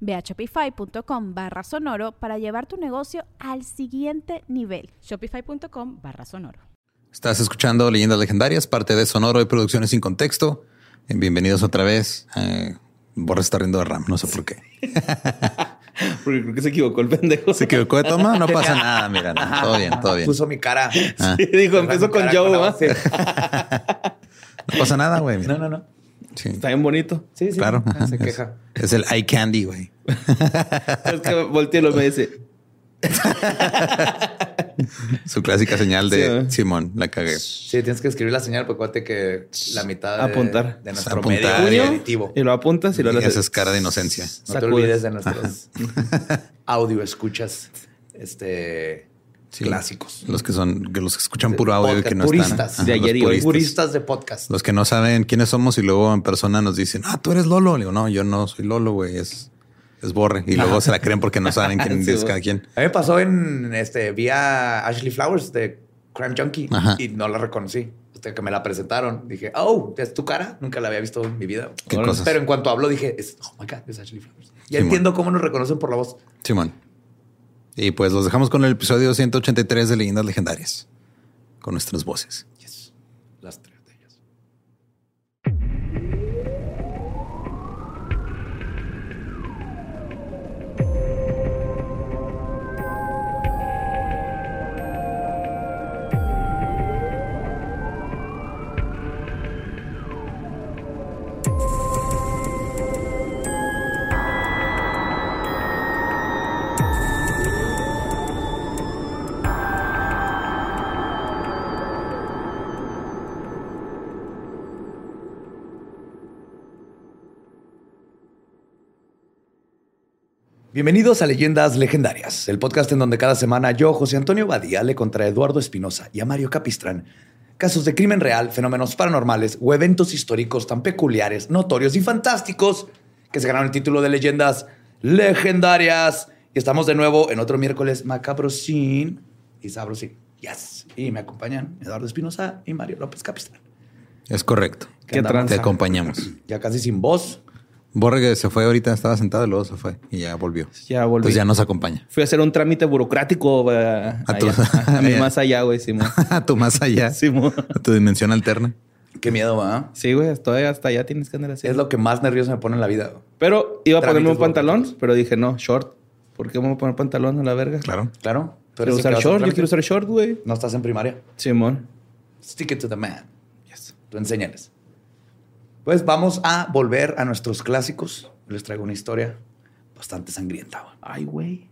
Ve a shopify.com barra sonoro para llevar tu negocio al siguiente nivel. Shopify.com barra sonoro. Estás escuchando Leyendas Legendarias, parte de Sonoro y Producciones sin Contexto. Bienvenidos otra vez. Eh, Borra está riendo de Ram, no sé por qué. Porque creo que se equivocó el pendejo. ¿Se equivocó de toma? No pasa nada, mira, no, todo bien, todo bien. Puso mi cara. Ah. Sí, dijo, empezó con Joe, ¿va? Sí. No pasa nada, güey. No, no, no. Sí, Está bien bonito. Sí, sí. claro. Se Es- queja. Es el eye candy, güey. Es que volteé y lo me dice, Su clásica señal de Sí. Simón, la cagué. Sí, tienes que escribir la señal porque acuérdate que la mitad de, Apuntar. de nuestro Apuntar. medio y lo apuntas y lo Y haces. esa es cara de inocencia. No te olvides de nuestros audio escuchas este Sí. clásicos. Los que son, que los que escuchan puro audio y Podcast, que no puristas. están. De los ayer y puristas. Puristas de podcast. Los que no saben quiénes somos y luego en persona nos dicen, ah, tú eres Lolo. Le digo, no, yo no soy Lolo, güey, es, es Borre. Y luego se la creen porque no saben quién Sí, es cada quien. A mí me pasó en este vía Ashley Flowers de Crime Junkie Ajá. y no la reconocí. Hasta que me la presentaron, dije, oh, es tu cara. Nunca la había visto en mi vida. ¿Qué cosas? Pero en cuanto habló, dije, es- oh my God, es Ashley Flowers. Ya Simón. entiendo cómo nos reconocen por la voz. Simón. Y pues los dejamos con el episodio 183 de Leyendas Legendarias. Con nuestras voces. Las tres Bienvenidos a Leyendas Legendarias, el podcast en donde cada semana yo, José Antonio Badía, le contra Eduardo Espinosa y a Mario Capistrán casos de crimen real, fenómenos paranormales o eventos históricos tan peculiares, notorios y fantásticos que se ganaron el título de Leyendas Legendarias. Y estamos de nuevo en otro miércoles macabrosín y sabrosín. Yes. Y me acompañan Eduardo Espinosa y Mario López Capistrán. Es correcto. ¿Qué andamos? Te acompañamos. Ya casi sin voz. Borre que se fue ahorita, estaba sentado y luego se fue y ya volvió. Ya volví. Pues ya nos acompaña. Fui a hacer un trámite burocrático A tu- allá, a, a mi allá. más allá, güey, Simón. A tu más allá. Simón. A tu dimensión alterna. Qué miedo, ¿va? Sí, güey, todavía hasta allá tienes que andar así. Es lo que más nervioso me pone en la vida. Pero iba a ponerme un pantalón, pero dije, no, short. ¿Por qué me voy a poner pantalón a la verga? Claro. Claro. Tú Quiero usar short, yo quiero usar short, güey. No estás en primaria. Simón. Stick it to the man. Tú enséñales. Pues vamos a volver a nuestros clásicos. Les traigo una historia bastante sangrienta. güey. Ay, güey.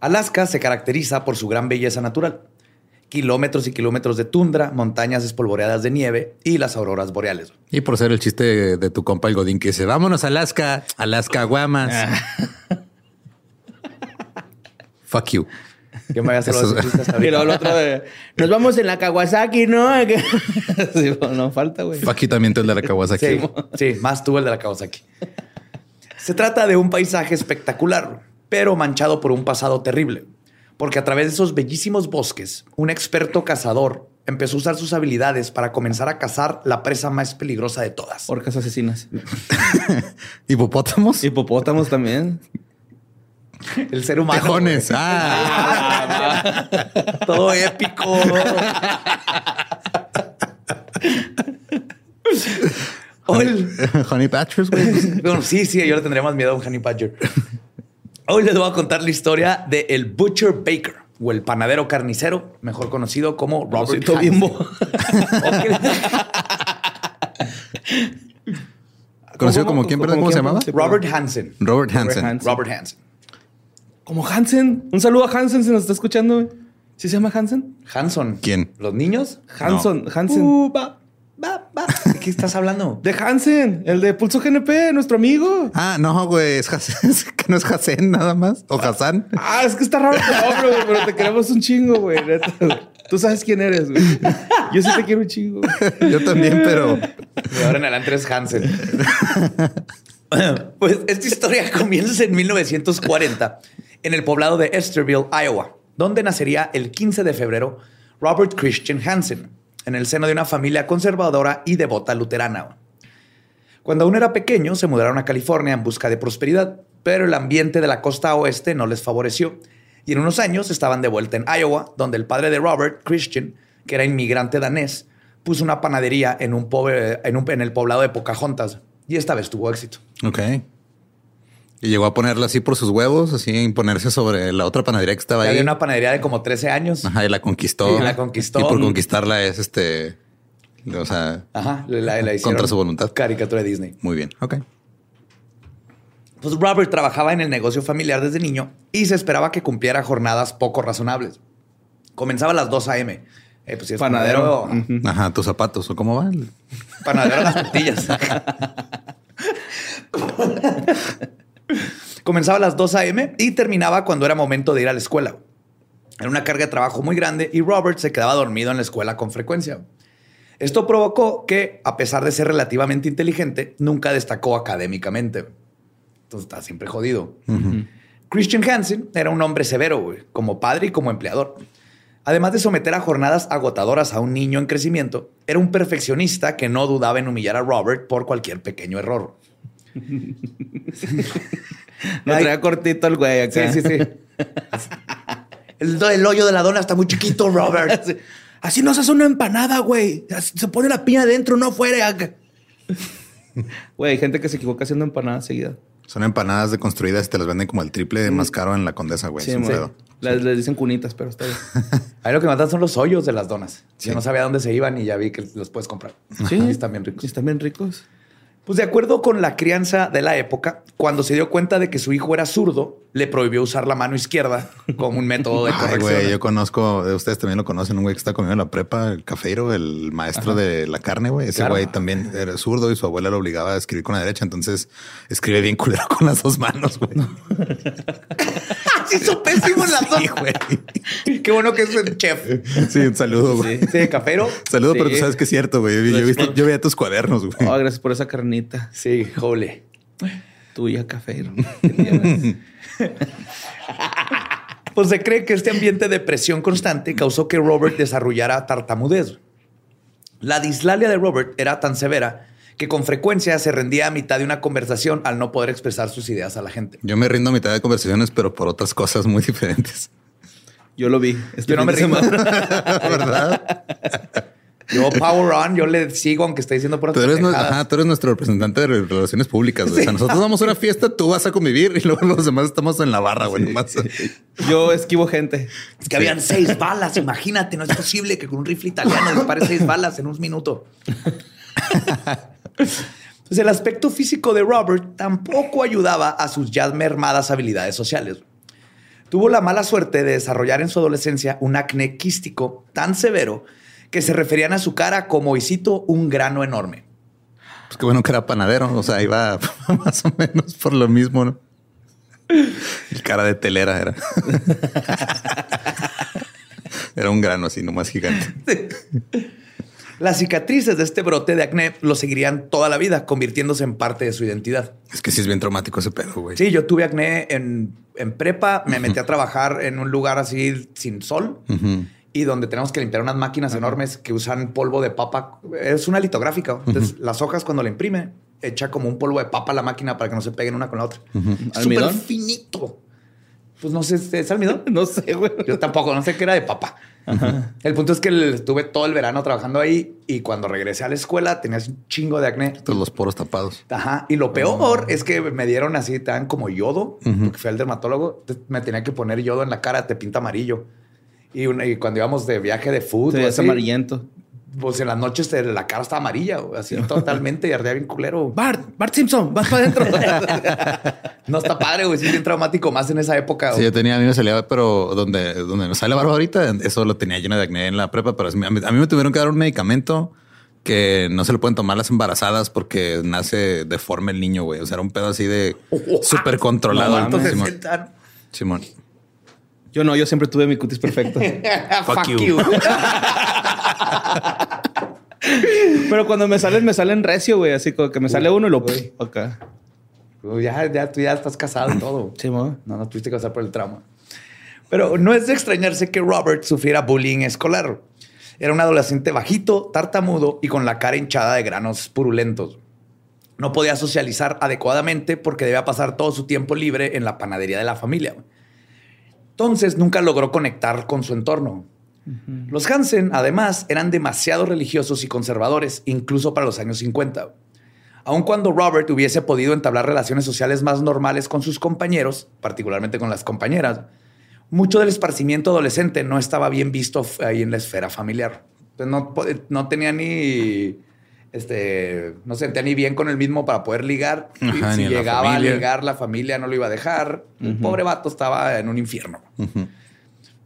Alaska se caracteriza por su gran belleza natural. Kilómetros y kilómetros de tundra, montañas espolvoreadas de nieve y las auroras boreales. güey. Y por ser el chiste de, de tu compa el Godín que dice, vámonos a Alaska, Alaska Guamas. Fuck you. Yo me voy a hacer Eso- los Y luego el otro de, nos vamos en la Kawasaki, ¿no? sí, pues, no falta, güey. You también tú el de la Kawasaki. Sí, sí, más tú el de la Kawasaki. Se trata de un paisaje espectacular, pero manchado por un pasado terrible. Porque a través de esos bellísimos bosques, un experto cazador empezó a usar sus habilidades para comenzar a cazar la presa más peligrosa de todas. Orcas asesinas. Hipopótamos. Hipopótamos también. El ser humano. Tejones. Ah, Todo épico. Hoy, Honey Patchers, güey. bueno, sí, sí, yo le tendría más miedo a un honey badger. Hoy les voy a contar la historia de el Butcher Baker, o el panadero carnicero, mejor conocido como Robert. Bimbo. ¿Conocido ¿Cómo- como quién, cómo- perdón? ¿Cómo se llamaba? Robert Hansen. Robert Hansen. Hansen. Robert Hansen. Como Hansen. Un saludo a Hansen si nos está escuchando. güey. ¿Sí se llama Hansen? Hanson. ¿Quién? ¿Los niños? Hanson. Hansen. Uh, va. ¿De qué estás hablando? De Hansen, el de Pulso GNP, nuestro amigo. Ah, no, güey, es es que no es Hasen nada más. O Hassan. Ah, es que está raro tu nombre, güey, pero te queremos un chingo, güey. Tú sabes quién eres, güey. Yo sí te quiero un chingo. Yo también, pero Y ahora en adelante es Hansen. pues esta historia comienza en 1940 en el poblado de Esterville, Iowa, donde nacería el 15 de febrero Robert Christian Hansen, en el seno de una familia conservadora y devota luterana. Cuando aún era pequeño, se mudaron a California en busca de prosperidad, pero el ambiente de la costa oeste no les favoreció. Y en unos años estaban de vuelta en Iowa, donde el padre de Robert, Christian, que era inmigrante danés, puso una panadería en, un pobre, en, un- en el poblado de Pocahontas. Y esta vez tuvo éxito. ok. Y llegó a ponerla así por sus huevos, así imponerse sobre la otra panadería que estaba ahí. Había una panadería de como 13 años. Ajá, y la conquistó. Y la conquistó. Y por conquistarla es este. O sea, Ajá, la, la hicieron Contra su voluntad. Caricatura de Disney. muy bien. Ok. Pues Robert trabajaba en el negocio familiar desde niño y se esperaba que cumpliera jornadas poco razonables. Comenzaba a las 2 a.m. Eh, pues si es Panadero. Ajá, tus zapatos, ¿o cómo van? panadero a las tortillas. Comenzaba a las 2 a.m. y terminaba cuando era momento de ir a la escuela. Era una carga de trabajo muy grande y Robert se quedaba dormido en la escuela con frecuencia. Esto provocó que, a pesar de ser relativamente inteligente, nunca destacó académicamente. Entonces está siempre jodido. Christian Hansen era un hombre severo, como padre y como empleador. Además de someter a jornadas agotadoras a un niño en crecimiento, era un perfeccionista que no dudaba en humillar a Robert por cualquier pequeño error. Lo traía cortito el güey Sí, acá. sí, sí. El, el hoyo de la dona está muy chiquito, Robert. Sí. Así no se hace una empanada, güey. Se pone la piña adentro, no fuera. Güey, hay gente que se equivoca haciendo empanadas seguidas. Son empanadas deconstruidas y te las venden como el triple más caro en la condesa, güey. Sí, pedo. Les, les dicen cunitas, pero está bien. Ahí lo que matan son los hoyos de las donas. Sí. Yo no sabía dónde se iban y ya vi que los puedes comprar. Sí, Y están bien ricos. Sí, están bien ricos. Pues de acuerdo con la crianza de la época, cuando se dio cuenta de que su hijo era zurdo, le prohibió usar la mano izquierda como un método de Ay, corrección. güey, yo conozco, de ustedes también lo conocen, un güey que está comiendo en la prepa, el cafeiro, el maestro de la carne, güey. Ese Claro. güey también era zurdo y su abuela lo obligaba a escribir con la derecha, entonces escribe bien culero con las dos manos, güey. Sí, son pésimos las dos. Sí, güey. Qué bueno que es el chef. Sí, un saludo, güey. Sí, de cafero. Saludo, Sí. pero tú sabes que es cierto, güey. Yo, yo veía tus cuadernos, güey. Oh, gracias por esa Sí, jole. tuya, café. Pues se cree que este ambiente de presión constante causó que Robert desarrollara tartamudez. La dislalia de Robert era tan severa que con frecuencia se rendía a mitad de una conversación al no poder expresar sus ideas a la gente. Yo me rindo a mitad de conversaciones, pero por otras cosas muy diferentes. Yo lo vi. este Yo no me rindo. ¿Verdad? Yo power on, yo le sigo aunque esté diciendo por Tú eres, ajá, tú eres nuestro representante de relaciones públicas. güey. O sea, nosotros vamos a una fiesta, tú vas a convivir y luego los demás estamos en la barra, güey. nomás. Yo esquivo gente. Es que habían seis balas, imagínate, no es posible que con un rifle italiano dispare seis balas en un minuto. Pues el aspecto físico de Robert tampoco ayudaba a sus ya mermadas habilidades sociales. Tuvo la mala suerte de desarrollar en su adolescencia un acné quístico tan severo que se referían a su cara como, y cito, un grano enorme. Pues qué bueno que era panadero. O sea, iba más o menos por lo mismo, ¿no? El cara de telera era. Era un grano así, nomás gigante. Las cicatrices de este brote de acné lo seguirían toda la vida, convirtiéndose en parte de su identidad. Es que sí es bien traumático ese pedo, güey. Sí, yo tuve acné en, en prepa, me metí a trabajar en un lugar así sin sol. Y donde tenemos que limpiar unas máquinas enormes que usan polvo de papa. Es una litográfica. Entonces, las hojas cuando la imprime, echa como un polvo de papa a la máquina para que no se peguen una con la otra. Súper ¿Almidón? finito. Pues no sé, ¿es almidón? No sé, güey. Yo tampoco, no sé qué era de papa. El punto es que estuve todo el verano trabajando ahí y cuando regresé a la escuela tenías un chingo de acné. Todos los poros tapados. Ajá. Y lo peor es que me dieron así, te dan como yodo, porque fui al dermatólogo. Me tenía que poner yodo en la cara, te pinta amarillo. Y, una- y cuando íbamos de viaje de fútbol, Sí, es así, amarillento. pues en las noches la cara estaba amarilla, así totalmente y ardía bien culero. Bart, Bart Simpson, vas para adentro. No está padre, güey. Sí, es bien traumático más en esa época. Sí, yo tenía, a mí me salía, pero donde, donde me sale la barba ahorita, eso lo tenía lleno de acné en la prepa, pero a mí, a mí me tuvieron que dar un medicamento que no se lo pueden tomar las embarazadas porque nace deforme el niño, güey. O sea, era un pedo así de súper controlado. No mames. Simón. 60. Simón. Yo no, yo siempre tuve mi cutis perfecto. Fuck, you. you. Pero cuando me salen, me salen recio, güey. Así como que me sale uno y lo Uy. acá. Ya, ya, tú ya estás casado y todo. Sí, mo. No, no tuviste que pasar por el trauma. Pero no es de extrañarse que Robert sufriera bullying escolar. Era un adolescente bajito, tartamudo y con la cara hinchada de granos purulentos. No podía socializar adecuadamente porque debía pasar todo su tiempo libre en la panadería de la familia. Entonces nunca logró conectar con su entorno. Los Hansen, además, eran demasiado religiosos y conservadores, incluso para los años 50. Aun cuando Robert hubiese podido entablar relaciones sociales más normales con sus compañeros, particularmente con las compañeras, mucho del esparcimiento adolescente no estaba bien visto ahí en la esfera familiar. Pues no, no tenía ni, este, no se sentía ni bien con el mismo para poder ligar. Ajá, si llegaba a ligar, la familia no lo iba a dejar. El pobre vato estaba en un infierno.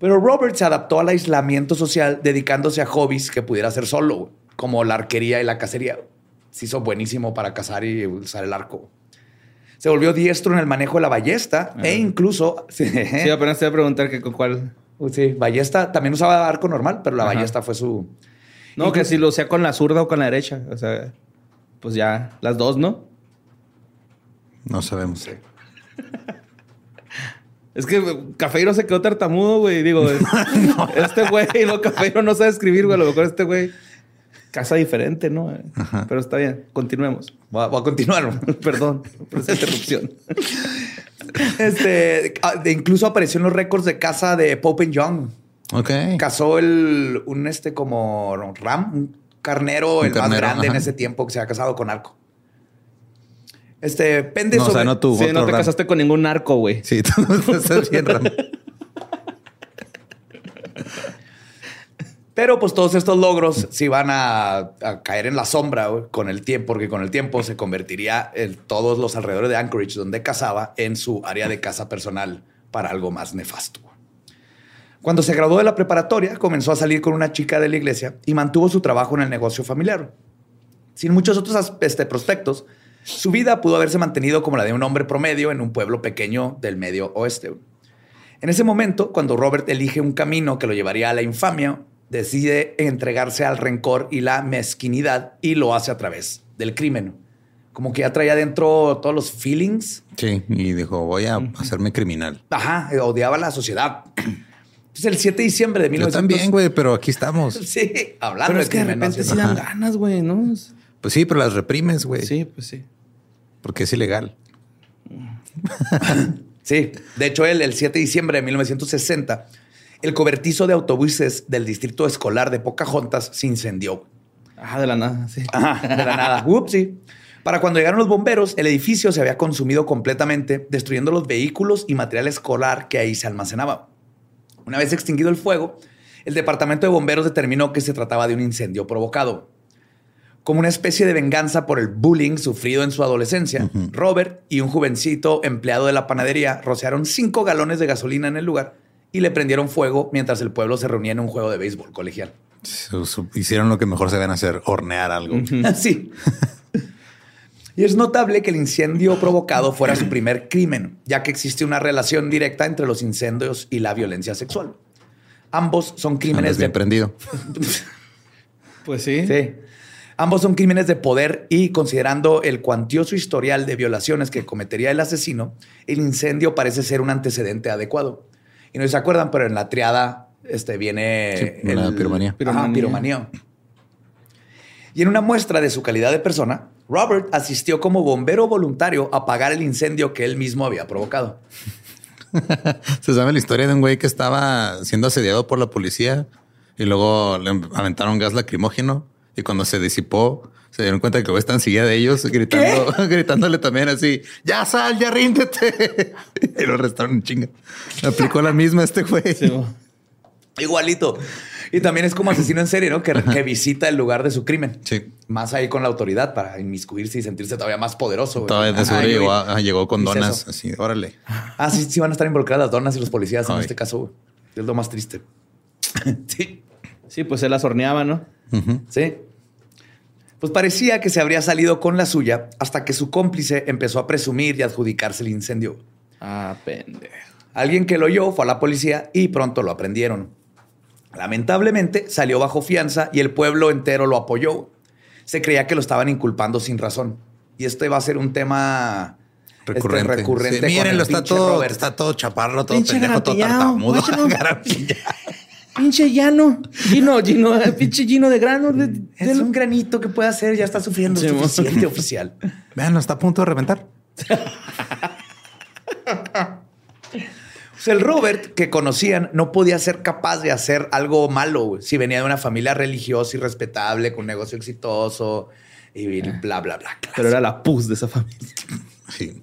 Pero Robert se adaptó al aislamiento social dedicándose a hobbies que pudiera hacer solo, como la arquería y la cacería. Se hizo buenísimo para cazar y usar el arco. Se volvió diestro en el manejo de la ballesta e incluso... Sí, apenas te iba a preguntar que con cuál. sí, ballesta. También usaba arco normal, pero la ballesta fue su... No, que si lo sea con la zurda o con la derecha. O sea, pues ya, las dos, ¿no? No sabemos. Es que Cafeiro se quedó tartamudo, güey. Digo, es- este güey, no, Cafeiro no sabe escribir, güey. A lo mejor este güey casa diferente, ¿no? Pero está bien, continuemos. Voy a, voy a continuar. Perdón por esa interrupción. Este, ah, incluso apareció en los récords de caza de Pope Young. Ok. Cazó el, un este como ram, un carnero, Un el más grande en ese tiempo que se ha casado con arco. Este, pende No, o sobre... sea, no tú. Sí, no te Ram. casaste con ningún narco, güey. Sí, tú estás bien, Ram. Pero pues todos estos logros se iban a, a caer en la sombra güey, con el tiempo, porque con el tiempo se convertiría en todos los alrededores de Anchorage donde cazaba en su área de caza personal para algo más nefasto. Cuando se graduó de la preparatoria, comenzó a salir con una chica de la iglesia y mantuvo su trabajo en el negocio familiar. Sin muchos otros este, prospectos, su vida pudo haberse mantenido como la de un hombre promedio en un pueblo pequeño del medio oeste. En ese momento, cuando Robert elige un camino que lo llevaría a la infamia, decide entregarse al rencor y la mezquinidad y lo hace a través del crimen. Como que ya traía dentro todos los feelings. Sí, y dijo, voy a hacerme criminal. Ajá, odiaba la sociedad. Entonces, el 7 de diciembre de Yo 1900... también, güey, pero aquí estamos. Sí, hablando Pero es que de repente sí dan ganas, güey, ¿no? Pues sí, pero las reprimes, güey. Sí, pues sí. Porque es ilegal. Sí, de hecho, él, el 7 de diciembre de 1960, el cobertizo de autobuses del distrito escolar de Pocahontas se incendió. Ah, de la nada, sí. Ajá, de la nada. Upsi. Para cuando llegaron los bomberos, el edificio se había consumido completamente, destruyendo los vehículos y material escolar que ahí se almacenaba. Una vez extinguido el fuego, el departamento de bomberos determinó que se trataba de un incendio provocado. Como una especie de venganza por el bullying sufrido en su adolescencia, Robert y un jovencito empleado de la panadería rociaron cinco galones de gasolina en el lugar y le prendieron fuego mientras el pueblo se reunía en un juego de béisbol colegial. Hicieron lo que mejor se deben hacer, hornear algo. Sí. y es notable que el incendio provocado fuera su primer crimen, ya que existe una relación directa entre los incendios y la violencia sexual. Ambos son crímenes bien de prendido. Pues sí. Sí. Ambos son crímenes de poder y considerando el cuantioso historial de violaciones que cometería el asesino, el incendio parece ser un antecedente adecuado. Y no sé si se acuerdan, pero en la triada este, viene Sí, la piromanía. Ajá, Piromanía. Y en una muestra de su calidad de persona, Robert asistió como bombero voluntario a apagar el incendio que él mismo había provocado. Se sabe la historia de un güey que estaba siendo asediado por la policía y luego le aventaron gas lacrimógeno y cuando se disipó se dieron cuenta que el güey está enseguida de ellos gritando, gritándole también así, ya sal, ya ríndete. y lo arrestaron en chinga. Aplicó la misma este güey. Sí. Igualito. Y también es como asesino en serie, ¿no? Que, que visita el lugar de su crimen. Sí. Más ahí con la autoridad para inmiscuirse y sentirse todavía más poderoso. güey. Todavía de seguro llegó, a- llegó con donas. eso. Así, órale. Ah, sí, sí van a estar involucradas las donas y los policías en este caso. güey. Es lo más triste. sí. Sí, pues se las horneaba, ¿no? Sí. Pues parecía que se habría salido con la suya hasta que su cómplice empezó a presumir y adjudicarse el incendio. Ah, pendejo. Alguien que lo oyó fue a la policía y pronto lo aprendieron. Lamentablemente salió bajo fianza y el pueblo entero lo apoyó. Se creía que lo estaban inculpando sin razón. Y este va a ser un tema este, Recurrente. recurrente Sí, mírenlo, está todo, Robert. está todo chaparro, todo Pinche pendejo, todo tartamudo. Pinche llano. Gino, Gino, pinche Gino de grano. de- de- Es un granito que puede hacer, ya está sufriendo Sí, suficiente oficial. Vean, está a punto de reventar. El Robert que conocían no podía ser capaz de hacer algo malo güey, si venía de una familia religiosa y respetable, con un negocio exitoso y bla, bla, bla. Pero era la pus de esa familia. Sí.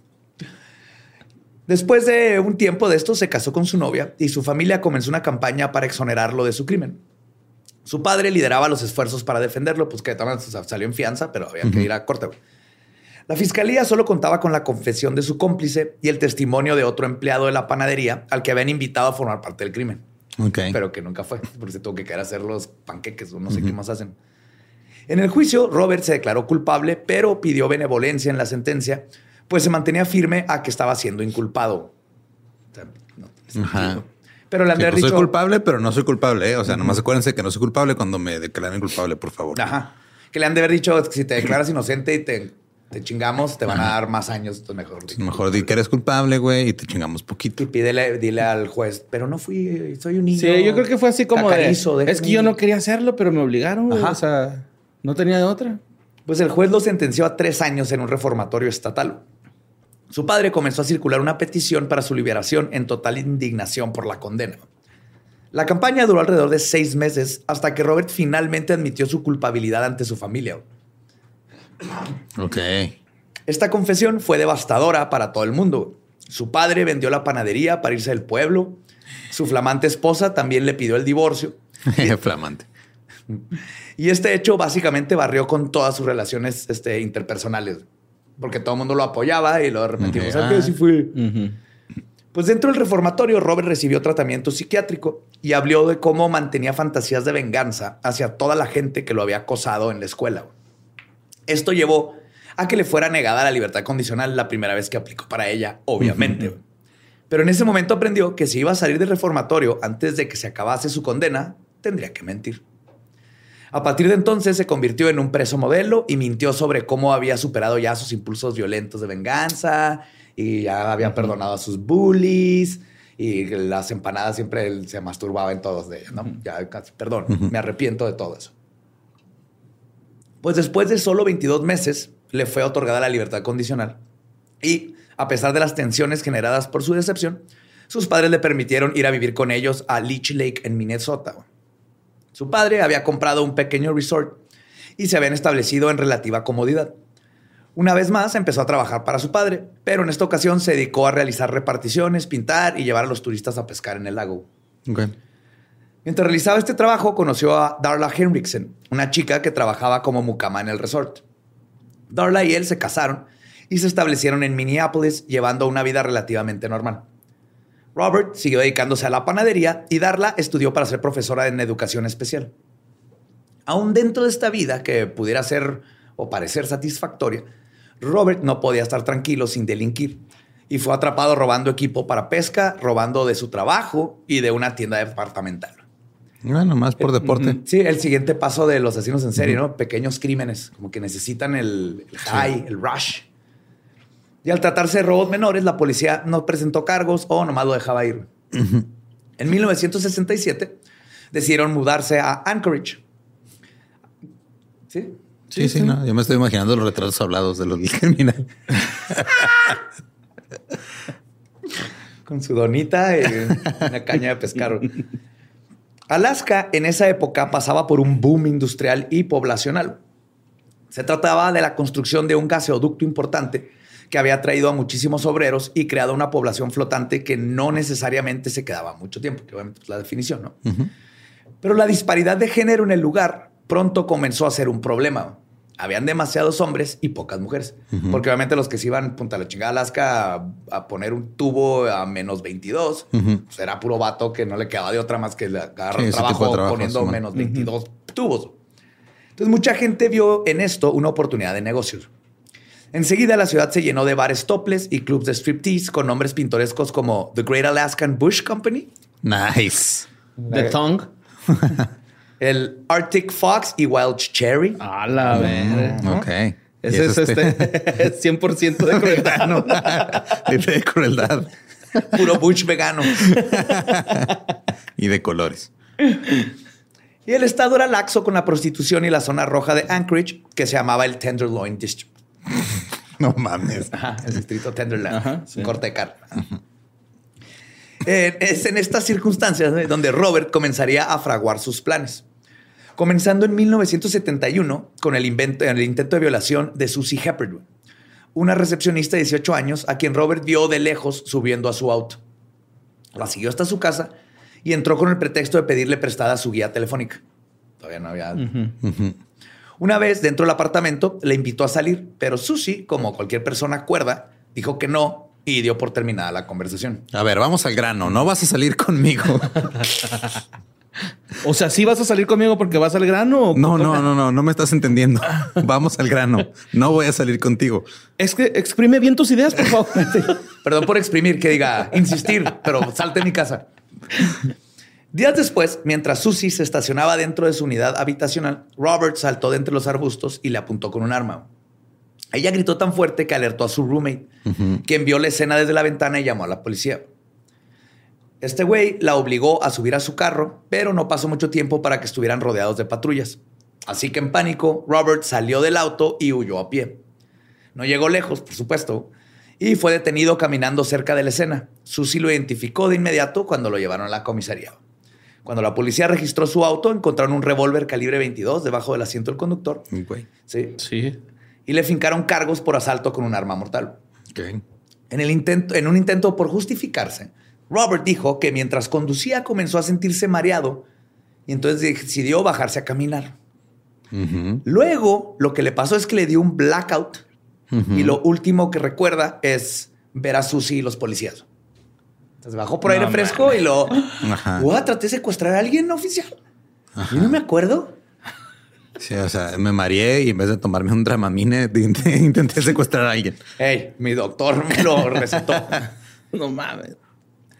Después de un tiempo de esto, se casó con su novia y su familia comenzó una campaña para exonerarlo de su crimen. Su padre lideraba los esfuerzos para defenderlo, pues que también salió en fianza, pero había que ir a corte. güey. La fiscalía solo contaba con la confesión de su cómplice y el testimonio de otro empleado de la panadería al que habían invitado a formar parte del crimen, Ok. pero que nunca fue, porque se tuvo que quedar a hacer los panqueques o no sé qué más hacen. En el juicio, Robert se declaró culpable, pero pidió benevolencia en la sentencia, pues se mantenía firme a que estaba siendo inculpado. O sea, no tiene Ajá. Pero le han Sí, de haber pues soy dicho... culpable, pero no soy culpable. ¿eh? O sea, nomás acuérdense que no soy culpable cuando me declaren culpable, por favor. Ajá. Que le han de haber dicho que si te declaras inocente y te, te chingamos, te van a dar más años. Entonces mejor. di- Mejor di que eres culpable, güey, y te chingamos poquito. Y pídele, dile al juez, pero no fui, soy un niño. Sí, yo creo que fue así como de, cacarizo, Es que déjame". yo no quería hacerlo, pero me obligaron. güey. O sea, no tenía de otra. Pues el juez lo sentenció a tres años en un reformatorio estatal. Su padre comenzó a circular una petición para su liberación en total indignación por la condena. La campaña duró alrededor de seis meses hasta que Robert finalmente admitió su culpabilidad ante su familia. Ok. Esta confesión fue devastadora para todo el mundo. Su padre vendió la panadería para irse del pueblo. Su flamante esposa también le pidió el divorcio. Flamante. Y este hecho básicamente barrió con todas sus relaciones este, interpersonales. Porque todo el mundo lo apoyaba y luego de repente, Ok, ¿sabes qué? ah. Sí fue. Pues dentro del reformatorio, Robert recibió tratamiento psiquiátrico y habló de cómo mantenía fantasías de venganza hacia toda la gente que lo había acosado en la escuela. Esto llevó a que le fuera negada la libertad condicional la primera vez que aplicó para ella, obviamente. Pero en ese momento aprendió que si iba a salir del reformatorio antes de que se acabase su condena, tendría que mentir. A partir de entonces se convirtió en un preso modelo y mintió sobre cómo había superado ya sus impulsos violentos de venganza y ya había perdonado a sus bullies y las empanadas siempre él se masturbaba en todos de ellas, ¿no? Ya, casi, perdón, me arrepiento de todo eso. Pues después de solo 22 meses le fue otorgada la libertad condicional y a pesar de las tensiones generadas por su decepción, sus padres le permitieron ir a vivir con ellos a Leech Lake en Minnesota. Su padre había comprado un pequeño resort y se habían establecido en relativa comodidad. Una vez más empezó a trabajar para su padre, pero en esta ocasión se dedicó a realizar reparticiones, pintar y llevar a los turistas a pescar en el lago. Mientras realizaba este trabajo, conoció a Darla Henriksen, una chica que trabajaba como mucama en el resort. Darla y él se casaron y se establecieron en Minneapolis, llevando una vida relativamente normal. Robert siguió dedicándose a la panadería y Darla estudió para ser profesora en educación especial. Aún dentro de esta vida que pudiera ser o parecer satisfactoria, Robert no podía estar tranquilo sin delinquir y fue atrapado robando equipo para pesca, robando de su trabajo y de una tienda departamental. Bueno, más por deporte. Sí, el siguiente paso de los asesinos en serie, ¿no? Pequeños crímenes, como que necesitan el, el high, el rush. Y al tratarse de robos menores, la policía no presentó cargos o nomás lo dejaba ir. En 1967 decidieron mudarse a Anchorage. ¿Sí? Sí, sí, no. Yo me estoy imaginando los retratos hablados de los del criminal. Con su donita y una caña de pescar. Alaska en esa época pasaba por un boom industrial y poblacional. Se trataba de la construcción de un gaseoducto importante que había traído a muchísimos obreros y creado una población flotante que no necesariamente se quedaba mucho tiempo, que obviamente es la definición, ¿no? Pero la disparidad de género en el lugar pronto comenzó a ser un problema. Habían demasiados hombres y pocas mujeres. Porque obviamente los que se iban punta la chingada Alaska a, a poner un tubo a menos 22, pues era puro vato que no le quedaba de otra más que agarrar Sí, trabajo, trabajo, poniendo menos 22 tubos. Entonces mucha gente vio en esto una oportunidad de negocios. Enseguida la ciudad se llenó de bares topless y clubs de striptease con nombres pintorescos como The Great Alaskan Bush Company, Nice. The Tongue. el Arctic Fox y Wild Cherry. A la verga. Ok. Ese es este, es 100% de crueldad, ¿no? Libre de crueldad Puro Bush vegano. y de colores. Y el estado era laxo con la prostitución y la zona roja de Anchorage, que se llamaba el Tenderloin District. No mames. Ajá, el distrito Tenderloin, Ajá, sí. corte de carne. Eh, es en estas circunstancias eh, donde Robert comenzaría a fraguar sus planes. Comenzando en 1971 con el, invento- el intento de violación de Susie Hepburn, una recepcionista de 18 años a quien Robert vio de lejos subiendo a su auto. La siguió hasta su casa y entró con el pretexto de pedirle prestada su guía telefónica. Todavía no había. Una vez dentro del apartamento, le invitó a salir, pero Susie, como cualquier persona cuerda, dijo que no y dio por terminada la conversación. A ver, vamos al grano. No vas a salir conmigo. O sea, ¿sí vas a salir conmigo porque vas al grano? o- No, no, no, no, no me estás entendiendo. Vamos al grano. No voy a salir contigo. Es que exprime bien tus ideas, por favor. Perdón por exprimir, que diga insistir, pero salte de mi casa. Días después, mientras Susie se estacionaba dentro de su unidad habitacional, Robert saltó de entre los arbustos y le apuntó con un arma. Ella gritó tan fuerte que alertó a su roommate, quien vio la escena desde la ventana y llamó a la policía. Este güey la obligó a subir a su carro, pero no pasó mucho tiempo para que estuvieran rodeados de patrullas. Así que en pánico, Robert salió del auto y huyó a pie. No llegó lejos, por supuesto, y fue detenido caminando cerca de la escena. Susie lo identificó de inmediato cuando lo llevaron a la comisaría. Cuando la policía registró su auto, encontraron un revólver calibre 22 debajo del asiento del conductor. Güey. Sí. Sí. Y le fincaron cargos por asalto con un arma mortal. Ok. En, el intento, en un intento por justificarse, Robert dijo que mientras conducía comenzó a sentirse mareado y entonces decidió bajarse a caminar. Luego, lo que le pasó es que le dio un blackout y lo último que recuerda es ver a Susie y los policías. Entonces bajó por aire fresco y lo... Ajá. "What, traté de secuestrar a alguien oficial. Yo no me acuerdo. Sí, o sea, me mareé y en vez de tomarme un dramamine, intenté, intenté secuestrar a alguien. Hey, mi doctor me lo recetó. No mames.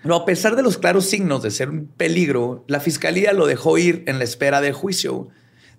No, a pesar de los claros signos de ser un peligro, la fiscalía lo dejó ir en la espera del juicio,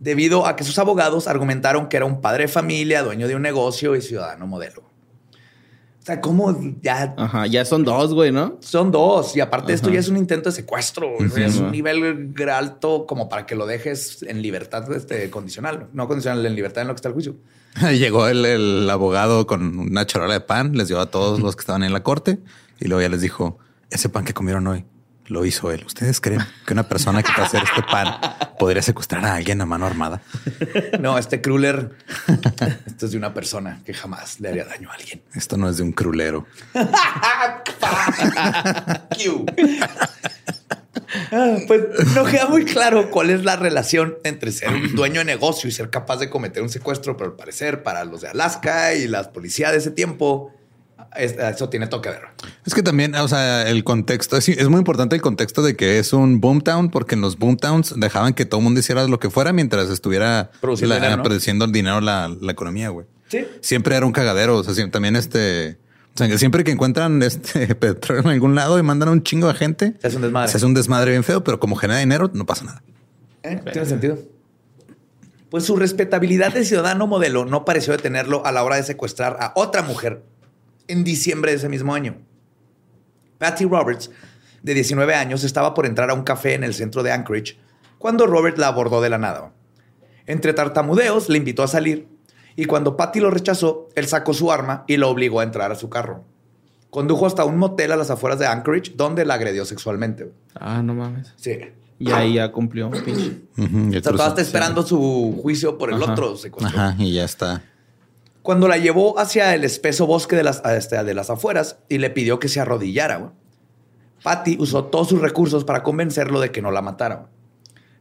debido a que sus abogados argumentaron que era un padre de familia, dueño de un negocio y ciudadano modelo. O sea, ¿cómo ya Ajá, ya son dos, güey, ¿no? son dos? Y aparte esto Ajá. ya es un intento de secuestro. es un nivel alto como para que lo dejes en libertad este, condicional. No condicional, en libertad en lo que está el juicio. Llegó el, el abogado con una charola de pan, les dio a todos los que estaban en la corte y luego ya les dijo, ese pan que comieron hoy lo hizo él. ¿Ustedes creen que una persona que puede hacer este pan podría secuestrar a alguien a mano armada? No, este Kruller, esto es de una persona que jamás le haría daño a alguien. Esto no es de un crulero. Ah, Pues no queda muy claro cuál es la relación entre ser un dueño de negocio y ser capaz de cometer un secuestro, pero al parecer para los de Alaska y las policías de ese tiempo, eso tiene todo que ver. Es que también, o sea, el contexto es, es muy importante el contexto de que es un boomtown, porque en los boomtowns dejaban que todo el mundo hiciera lo que fuera mientras estuviera Produciendo la- dinero, ¿no? produciendo el dinero la, la economía, güey. Sí. Siempre era un cagadero. O sea, sie- también este, o sea, que siempre que encuentran este petróleo en algún lado y mandan a un chingo de gente, Se hace un desmadre. Se hace un desmadre bien feo, pero como genera dinero, no pasa nada. ¿Eh? Tiene sentido. Pues su respetabilidad de ciudadano modelo no pareció detenerlo a la hora de secuestrar a otra mujer en diciembre de ese mismo año. Patty Roberts, de 19 años, estaba por entrar a un café en el centro de Anchorage cuando Robert la abordó de la nada. Entre tartamudeos, le invitó a salir y cuando Patty lo rechazó, él sacó su arma y lo obligó a entrar a su carro. Condujo hasta un motel a las afueras de Anchorage donde la agredió sexualmente. Ah, no mames. Sí. Y ahí ya cumplió, pinche. O sea, está esperando su juicio por el Ajá. otro secuestro. Ajá, y ya está. Cuando la llevó hacia el espeso bosque de las, este, de las afueras y le pidió que se arrodillara, güey. Patty usó todos sus recursos para convencerlo de que no la matara. güey.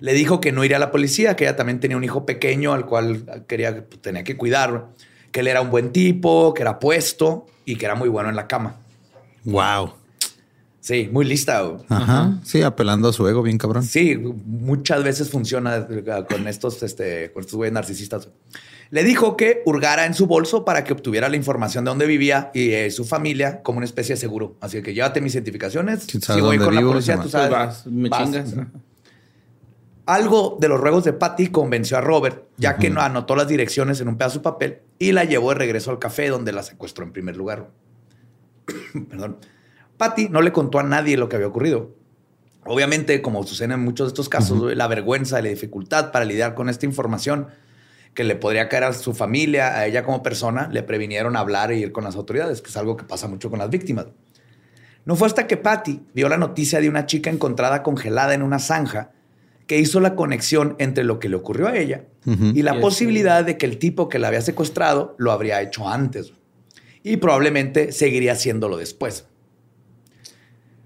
Le dijo que no iría a la policía, que ella también tenía un hijo pequeño al cual quería, pues, tenía que cuidar, que él era un buen tipo, que era puesto y que era muy bueno en la cama. Wow. Sí, muy lista. Ajá. Sí, apelando a su ego, bien cabrón. Sí, muchas veces funciona con estos, este, con estos güeyes narcisistas. Le dijo que hurgara en su bolso para que obtuviera la información de dónde vivía y eh, su familia como una especie de seguro. Así que llévate mis identificaciones. Si voy con la policía, tú sabes. Vas, me vas. chingas. Algo de los ruegos de Patty convenció a Robert, ya que no anotó las direcciones en un pedazo de papel y la llevó de regreso al café donde la secuestró en primer lugar. Perdón. Patty no le contó a nadie lo que había ocurrido. Obviamente, como sucede en muchos de estos casos, la vergüenza y la dificultad para lidiar con esta información que le podría caer a su familia, a ella como persona, le previnieron hablar e ir con las autoridades, que es algo que pasa mucho con las víctimas. No fue hasta que Patty vio la noticia de una chica encontrada congelada en una zanja que hizo la conexión entre lo que le ocurrió a ella y la Y posibilidad de que el tipo que la había secuestrado lo habría hecho antes y probablemente seguiría haciéndolo después.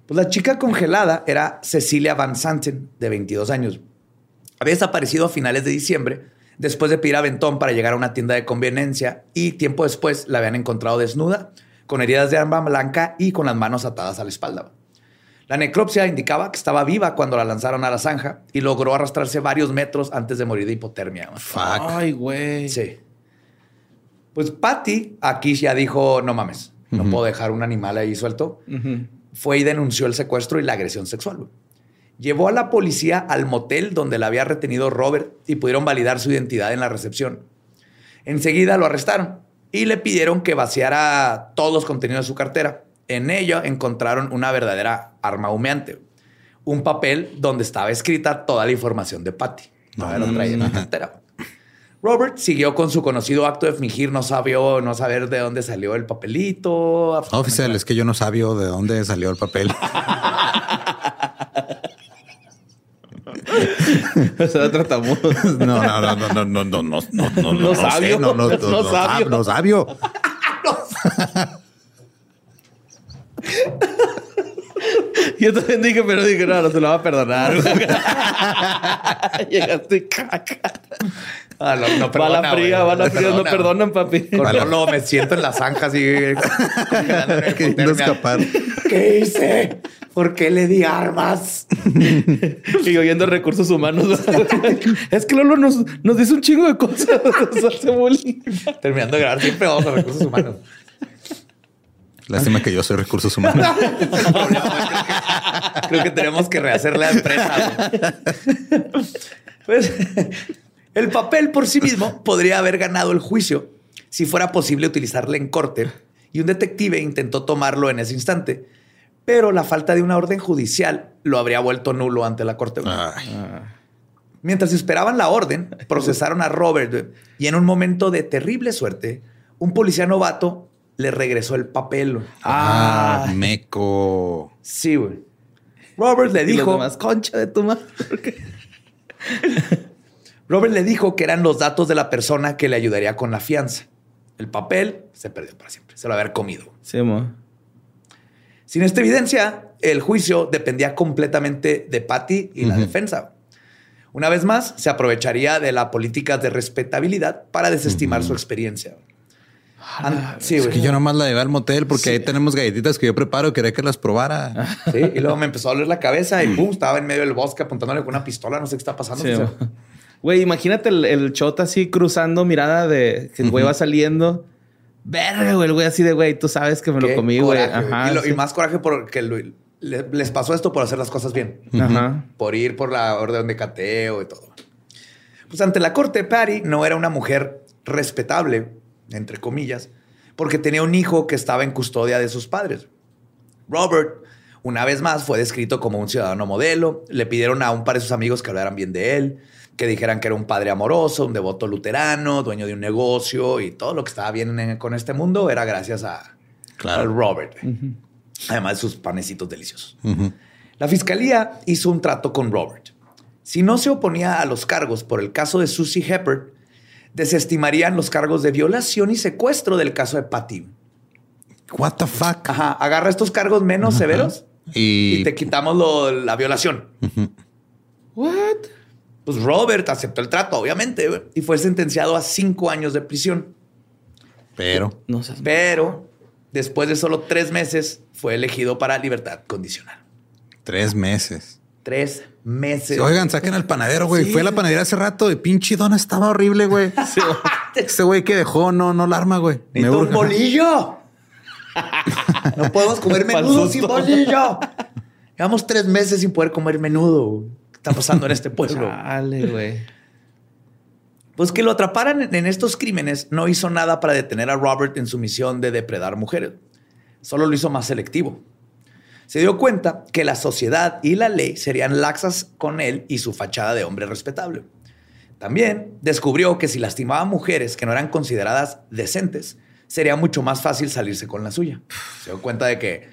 Pues la chica congelada era Cecilia Van Santen, de 22 años. Había desaparecido a finales de diciembre después de pedir aventón para llegar a una tienda de conveniencia y tiempo después la habían encontrado desnuda, con heridas de arma blanca y con las manos atadas a la espalda. La necropsia indicaba que estaba viva cuando la lanzaron a la zanja y logró arrastrarse varios metros antes de morir de hipotermia. Fuck. Ay, güey. Sí. Pues Patty aquí ya dijo, no mames, no puedo dejar un animal ahí suelto. Fue y denunció el secuestro y la agresión sexual. Llevó a la policía al motel donde la había retenido Robert y pudieron validar su identidad en la recepción. Enseguida lo arrestaron y le pidieron que vaciara todos los contenidos de su cartera. En ello encontraron una verdadera arma humeante, un papel donde estaba escrita toda la información de Patty. Todavía lo traía en la cartera. Robert siguió con su conocido acto de fingir no sabió, no saber de dónde salió el papelito. Oficial, es que yo no sabía de dónde salió el papel. Se da tratamudo. No, no, no, no, no, no, no, no, no, no, No sé, sabio. no, no, no, No no, sabio. sab- no sabio. Yo también dije, pero dije, no, no se lo va a perdonar. Llegaste caca. Ah, no, no Bala perdona, fría, güey. bala fría, no perdona. perdonan, papi. Con Lolo me siento en la zanja así. congelando en el Queriendo hipotermia. escapar. ¿Qué hice? ¿Por qué le di armas? Y oyendo recursos humanos. es que Lolo nos, nos dice un chingo de cosas. Nos hace bullying. Terminando de grabar siempre vamos a recursos humanos. Lástima que yo soy recursos humanos. Creo que tenemos que rehacer la empresa. güey. Pues el papel por sí mismo podría haber ganado el juicio si fuera posible utilizarle en corte y un detective intentó tomarlo en ese instante, pero la falta de una orden judicial lo habría vuelto nulo ante la corte. Ay, Mientras esperaban la orden, procesaron a Robert y en un momento de terrible suerte, un policía novato le regresó el papel. güey. ah, meco. Sí, güey. Robert le dijo, demás, concha de tu madre. Robert le dijo que eran los datos de la persona que le ayudaría con la fianza. El papel se perdió para siempre. Se lo había comido. Sí, mo. Sin esta evidencia, el juicio dependía completamente de Patty y la defensa. Una vez más, se aprovecharía de la política de respetabilidad para desestimar su experiencia. Sí, Es güey. que yo nomás la llevé al motel porque ahí tenemos galletitas que yo preparo. Quería que las probara. Sí, y luego me empezó a doler la cabeza y pum, estaba en medio del bosque apuntándole con una pistola. No sé qué está pasando. Sí. Güey, imagínate el, el shot así cruzando mirada de que el güey va saliendo. Verga, güey, el güey así de güey, tú sabes que me lo comí, güey. Ajá. Y, lo- y sí. más coraje porque lo- le- les pasó esto por hacer las cosas bien. Ajá. por ir por la orden de cateo y todo. Pues ante la corte, Patty no era una mujer respetable, entre comillas, porque tenía un hijo que estaba en custodia de sus padres. Robert, una vez más, fue descrito como un ciudadano modelo. Le pidieron a un par de sus amigos que hablaran bien de él, que dijeran que era un padre amoroso, un devoto luterano, dueño de un negocio y todo lo que estaba bien en- con este mundo era gracias a, Claro. al Robert. Además de sus panecitos deliciosos. La fiscalía hizo un trato con Robert. Si no se oponía a los cargos por el caso de Susie Heppert, desestimarían los cargos de violación y secuestro del caso de Patty. What the fuck? Ajá, agarra estos cargos menos severos y, Y te quitamos lo- la violación. What? Pues Robert aceptó el trato, obviamente, güey, y fue sentenciado a cinco años de prisión. Pero. No sé. Pero después de solo tres meses fue elegido para libertad condicional. Tres meses. Tres meses. Sí, oigan, saquen al panadero, güey. Fue a la panadería hace rato y pinche dona estaba horrible, güey. Ese güey que dejó no, no la arma, güey. Me ¡Necesito un bolillo! no podemos comer menudo sin bolillo. Llevamos tres meses sin poder comer menudo. ¿Qué está pasando en este pueblo? Dale, güey. Pues que lo atraparan en- en estos crímenes no hizo nada para detener a Robert en su misión de depredar mujeres. Solo lo hizo más selectivo. Se dio cuenta que la sociedad y la ley serían laxas con él y su fachada de hombre respetable. También descubrió que si lastimaba a mujeres que no eran consideradas decentes, sería mucho más fácil salirse con la suya. Se dio cuenta de que,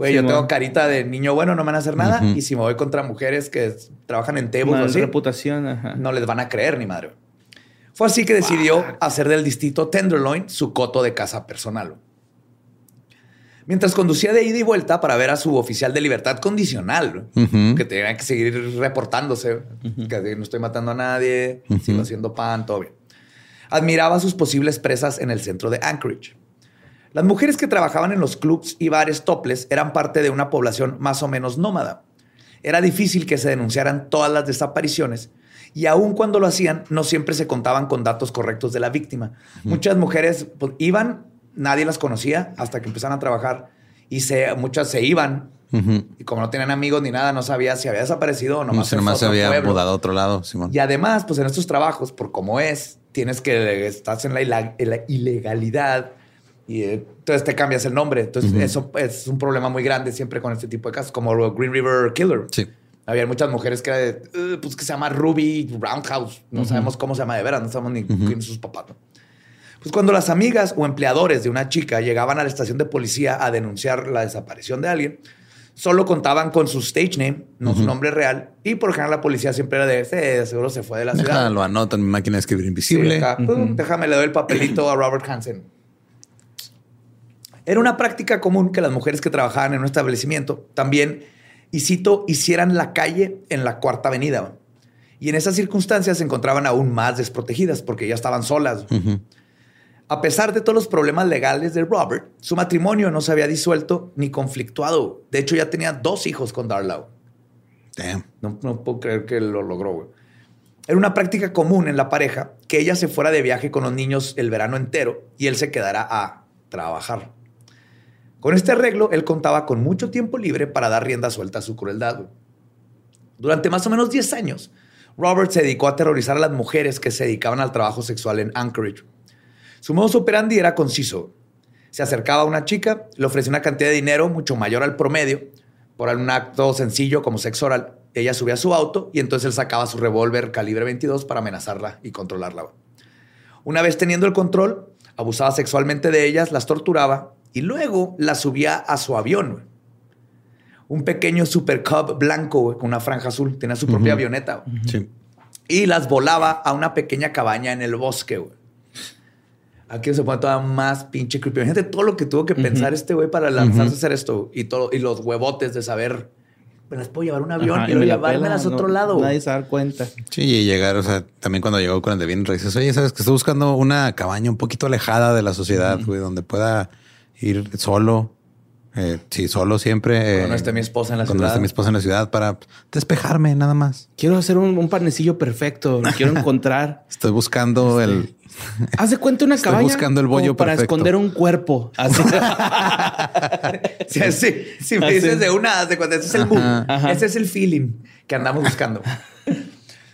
güey, Sí, yo mo. tengo carita de niño bueno, no me van a hacer nada. Ujú. Y si me voy contra mujeres que trabajan en tables o así, reputación, ajá. no les van a creer ni madre. Fue así que decidió hacer del distrito Tenderloin su coto de casa personal. Mientras conducía de ida y vuelta para ver a su oficial de libertad condicional, Ujú. que tenía que seguir reportándose, que no estoy matando a nadie, sigo haciendo pan, todo bien. Admiraba a sus posibles presas en el centro de Anchorage. Las mujeres que trabajaban en los clubs y bares toples eran parte de una población más o menos nómada. Era difícil que se denunciaran todas las desapariciones y aun cuando lo hacían, no siempre se contaban con datos correctos de la víctima. Muchas mujeres pues, iban, nadie las conocía hasta que empezaron a trabajar y se, muchas se iban Ujú. y como no tenían amigos ni nada, no sabía si había desaparecido o No nomás, fue a nomás se había pueblo. mudado a otro lado, Simón. Y además, pues en estos trabajos, por como es, tienes que estás en la ilegalidad y eh, entonces te cambias el nombre. Entonces, eso es un problema muy grande siempre con este tipo de casos, como lo Green River Killer. Sí. Había muchas mujeres que, era de, "Eh, pues que se llama Ruby Roundhouse. No sabemos cómo se llama de veras, no sabemos ni quién son sus papás. ¿no? Pues cuando las amigas o empleadores de una chica llegaban a la estación de policía a denunciar la desaparición de alguien, solo contaban con su stage name, no su nombre real. Y por ejemplo, la policía siempre era de, "Sí, seguro se fue de la ciudad. Déjalo, anoto en mi máquina de escribir Sí, invisible. pum, Déjame le doy el papelito a Robert Hansen. Era una práctica común que las mujeres que trabajaban en un establecimiento también, y cito, hicieran la calle en la cuarta avenida. Y en esas circunstancias se encontraban aún más desprotegidas porque ya estaban solas. A pesar de todos los problemas legales de Robert, su matrimonio no se había disuelto ni conflictuado. De hecho, ya tenía dos hijos con Darlow. Damn. No, no puedo creer que lo logró, güey. Era una práctica común en la pareja que ella se fuera de viaje con los niños el verano entero y él se quedara a trabajar. Con este arreglo, él contaba con mucho tiempo libre para dar rienda suelta a su crueldad. Durante más o menos 10 años, Robert se dedicó a aterrorizar a las mujeres que se dedicaban al trabajo sexual en Anchorage. Su modus operandi era conciso. Se acercaba a una chica, le ofrecía una cantidad de dinero mucho mayor al promedio por un acto sencillo como sexo oral. Ella subía a su auto y entonces él sacaba su revólver calibre 22 para amenazarla y controlarla. Una vez teniendo el control, abusaba sexualmente de ellas, las torturaba y luego las subía a su avión. güey. Un pequeño Super Cub blanco güey, con una franja azul. Tenía su propia avioneta. güey Sí. y las volaba a una pequeña cabaña en el bosque, güey. Aquí se pone toda más pinche creepy. Imagínate todo lo que tuvo que pensar este güey para lanzarse a hacer esto y todo y los huevotes de saber me las puedo llevar a un avión Ajá, y y me la llevármelas a otro lado. Nadie se va a dar cuenta. Sí, y llegar, o sea, también cuando llegó con el de bien dices, oye, sabes que estoy buscando una cabaña un poquito alejada de la sociedad, güey, donde pueda ir solo. Eh, sí, solo siempre. Cuando eh, no esté mi esposa en la cuando no ciudad. esté mi esposa en la ciudad para despejarme nada más. Quiero hacer un, un panecillo perfecto. Lo quiero encontrar. Estoy buscando el. Haz de cuenta una Estoy cabaña. buscando el bollo para perfecto. esconder un cuerpo. Así. Sí, sí, si me Así. dices de una, haz de cuenta, ese es el Ajá. boom. Ajá. Ese es el feeling que andamos buscando.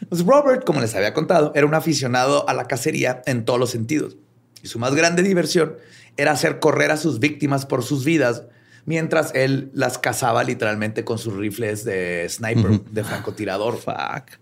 Pues Robert, como les había contado, era un aficionado a la cacería en todos los sentidos. Y su más grande diversión era hacer correr a sus víctimas por sus vidas mientras él las cazaba literalmente con sus rifles de sniper, Ujú. de francotirador. Fuck.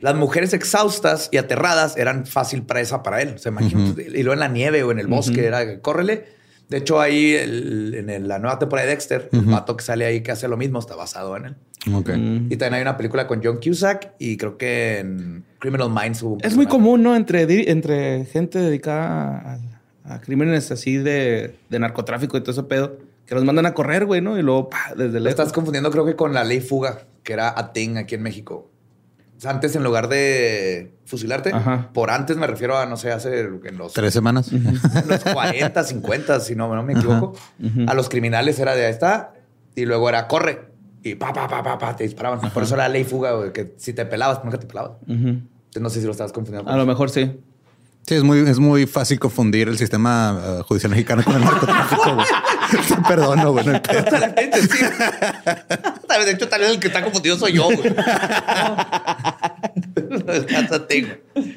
Las mujeres exhaustas y aterradas eran fácil presa para él. Se imagina. Ujú. Y luego en la nieve o en el bosque Ujú. era córrele. De hecho, ahí el- en el- la nueva temporada de Dexter, el vato que sale ahí que hace lo mismo está basado en él. Ok. Mm. Y también hay una película con John Cusack y creo que en Criminal Minds hubo un Es muy común, ¿no? Entre, entre gente dedicada a, a crímenes así de, de narcotráfico y todo ese pedo, que los mandan a correr, güey, ¿no? Y luego, pa, desde Lo lejos. estás confundiendo, creo que con la ley fuga, que era a Thing aquí en México. Antes, en lugar de fusilarte, Ajá. por antes me refiero a, no sé, hace en los, Tres semanas. en los 40, 50, si no, no me equivoco. A los criminales era de ahí está, y luego era corre, y pa, pa, pa, pa, pa, te disparaban. Por eso era ley fuga, güey, que si te pelabas, nunca te pelabas. Entonces, no sé si lo estabas confundiendo. A lo mejor sí. Sí, es muy, es muy fácil confundir el sistema eh, judicial mexicano con el narcotráfico. Te perdono, güey. no hay pedo. Totalmente, sí. Tal vez, de hecho, tal vez el que está confundido soy yo, güey. Descánsate, güey.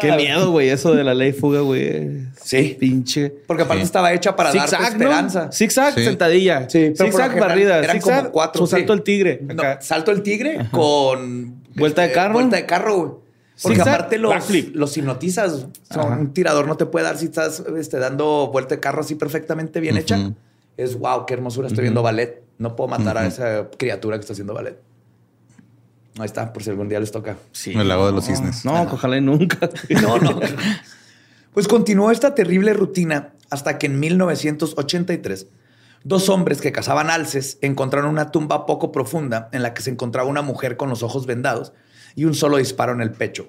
Qué miedo, güey, eso de la ley fuga, güey. Sí. Pinche. Porque aparte Sí. estaba hecha para darte Zigzag, esperanza. ¿no? Zigzag, Sí. sentadilla. Sí, pero Zigzag, barrida. eran Zigzag, como cuatro, su sí. salto al tigre. No, acá. salto el tigre con Vuelta de este, carro. Vuelta de carro, güey. Porque Zigzag, aparte los, backflip. los hipnotizas. O sea, Ajá. un tirador no te puede dar si estás este, dando vuelta de carro así perfectamente bien hecha. Es wow, qué hermosura. Estoy viendo ballet. No puedo matar a esa criatura que está haciendo ballet. Ahí está, por si algún día les toca. Sí. El lago de los cisnes. No, ojalá y nunca. No, no. Pues continuó esta terrible rutina hasta que en 1983 dos hombres que cazaban alces encontraron una tumba poco profunda en la que se encontraba una mujer con los ojos vendados y un solo disparo en el pecho.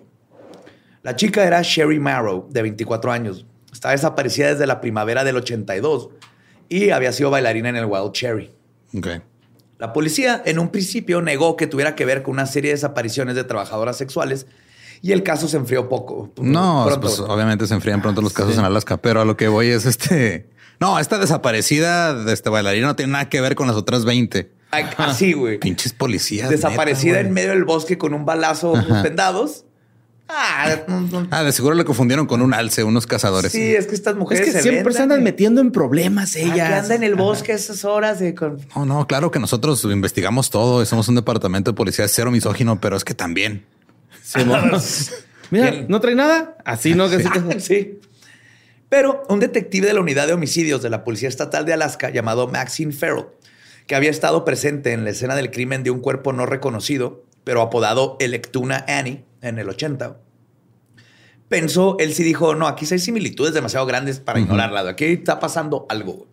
La chica era Sherry Marrow, de 24 años. Estaba desaparecida desde la primavera del 82 y había sido bailarina en el Wild Cherry. Ok. La policía en un principio negó que tuviera que ver con una serie de desapariciones de trabajadoras sexuales y el caso se enfrió poco. No, Pronto. pues obviamente se enfrían pronto los casos en Alaska, pero a lo que voy es este. No, esta desaparecida de este bailarina no tiene nada que ver con las otras 20. Así, güey. Pinches policías. Desaparecida neta, en medio del bosque con un balazo Ajá. vendados. Ah, no, no. Ah, de seguro le confundieron con un alce, unos cazadores. sí, es que estas Es mujeres que se siempre se andan vendan, metiendo en problemas Ay, que ellas. anda en el bosque a esas horas de con... No, no, claro que nosotros investigamos todo y somos un departamento de policía cero misógino, pero es que también. Sí, Mira, ¿Quién? ¿no trae nada? Así, ¿no? Que sí que- sí. Pero un detective de la unidad de homicidios de la Policía Estatal de Alaska llamado Maxine Farrell, que había estado presente en la escena del crimen de un cuerpo no reconocido, pero apodado Electuna Annie en el 80, pensó, él sí dijo, no, aquí sí hay similitudes demasiado grandes para ignorarlas. Aquí está pasando algo.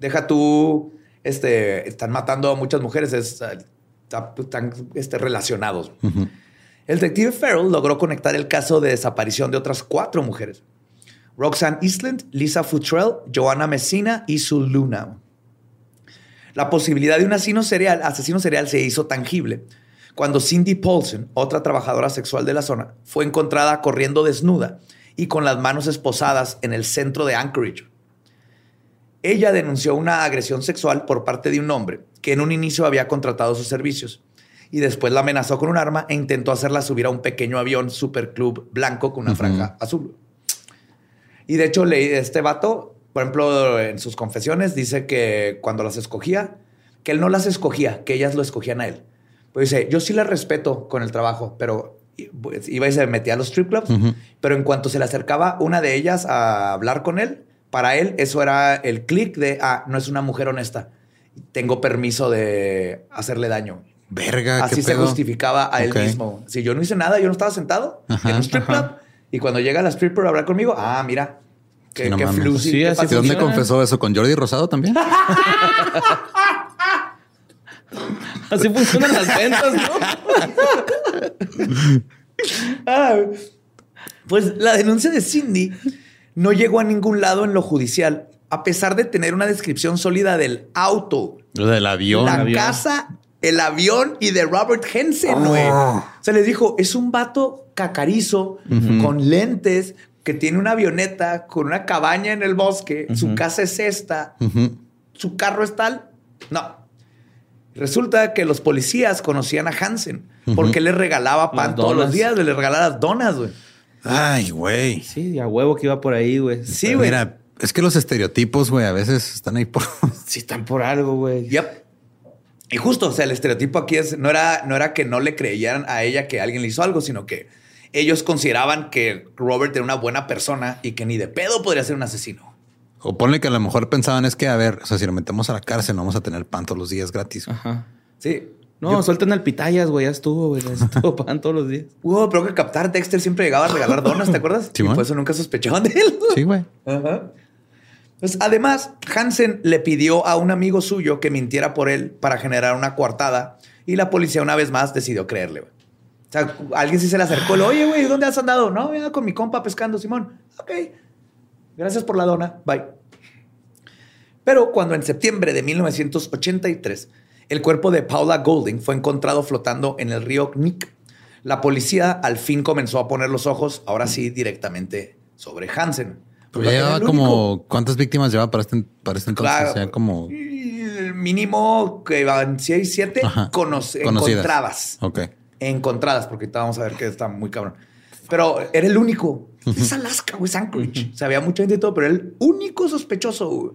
Deja tú, este, están matando a muchas mujeres, es, está- están este, relacionados. El detective Farrell logró conectar el caso de desaparición de otras cuatro mujeres. Roxanne Eastland, Lisa Futrell, Joanna Messina y Sue Luna. La posibilidad de un asesino serial, asesino serial se hizo tangible cuando Cindy Paulson, otra trabajadora sexual de la zona, fue encontrada corriendo desnuda y con las manos esposadas en el centro de Anchorage. Ella denunció una agresión sexual por parte de un hombre que en un inicio había contratado sus servicios y después la amenazó con un arma e intentó hacerla subir a un pequeño avión superclub blanco con una franja azul. Y de hecho, leí este vato, por ejemplo, en sus confesiones, dice que cuando las escogía, que él no las escogía, que ellas lo escogían a él. Pues dice, yo sí las respeto con el trabajo, pero pues, iba y se metía a los strip clubs, pero en cuanto se le acercaba una de ellas a hablar con él, para él eso era el clic de, ah, no es una mujer honesta, tengo permiso de hacerle daño. Verga, Así qué se pedo. justificaba a él mismo. Si yo no hice nada, yo no estaba sentado Ajá, en un strip club. Y cuando llega la stripper a hablar conmigo, ah, mira, qué, Sí, no qué Sí, ¿Y dónde confesó eso? ¿Con Jordi Rosado también? Así funcionan las ventas, ¿no? Ah, pues la denuncia de Cindy no llegó a ningún lado en lo judicial, a pesar de tener una descripción sólida del auto, del avión. la avión. casa, el avión y de Robert Henson, güey. Oh. Se les dijo, es un vato cacarizo con lentes que tiene una avioneta con una cabaña en el bosque. Su casa es esta. Su carro es tal. No. Resulta que los policías conocían a Hansen porque le regalaba pan Las todos los días. Le regalaba las donas, güey. Ay, güey. Sí, a huevo que iba por ahí, güey. Sí, güey. Mira, es que los estereotipos, güey, a veces están ahí por. Sí, están por algo, güey. Yep. Y justo, o sea, el estereotipo aquí es, no era, no era que no le creyeran a ella que alguien le hizo algo, sino que ellos consideraban que Robert era una buena persona y que ni de pedo podría ser un asesino. O ponle que a lo mejor pensaban es que, a ver, o sea, si lo metemos a la cárcel, no vamos a tener pan todos los días gratis. Ajá. Sí. No, Yo- suelten al pitayas, güey. Ya estuvo, güey. Ya estuvo pan todos los días. Hubo, pero que captar Dexter siempre llegaba a regalar donas, ¿te acuerdas? Sí, y por eso nunca sospechaban de él. Sí, güey. Ajá. Pues, además, Hansen le pidió a un amigo suyo que mintiera por él para generar una coartada y la policía una vez más decidió creerle. güey. Sea, alguien sí se le acercó, oye, güey, ¿dónde has andado? No, ya con mi compa pescando, Simón. Ok, gracias por la dona, bye. Pero cuando en septiembre de 1983 el cuerpo de Paula Golding fue encontrado flotando en el río Knik, la policía al fin comenzó a poner los ojos, ahora sí, directamente sobre Hansen. Ya llevaba como, ¿cuántas víctimas llevaba para este, para este entonces? Claro. O sea, como El mínimo que iban 6, 7 Ajá. conoce- Conocidas. encontradas. Ok. Encontradas, porque ahorita vamos a ver que está muy cabrón. Pero era el único. Es Alaska, güey, es Anchorage. O sea, había mucha gente y todo, pero era el único sospechoso. güey.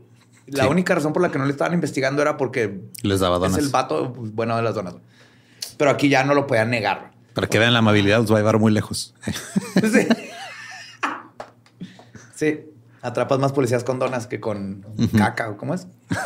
La Sí. única razón por la que no le estaban investigando era porque Les daba donas. es el vato pues, bueno de las donas. güey. Pero aquí ya no lo podían negar. Para que vean la amabilidad, los va a llevar muy lejos. Sí. Sí. Atrapas más policías con donas que con caca. ¿o ¿Cómo es?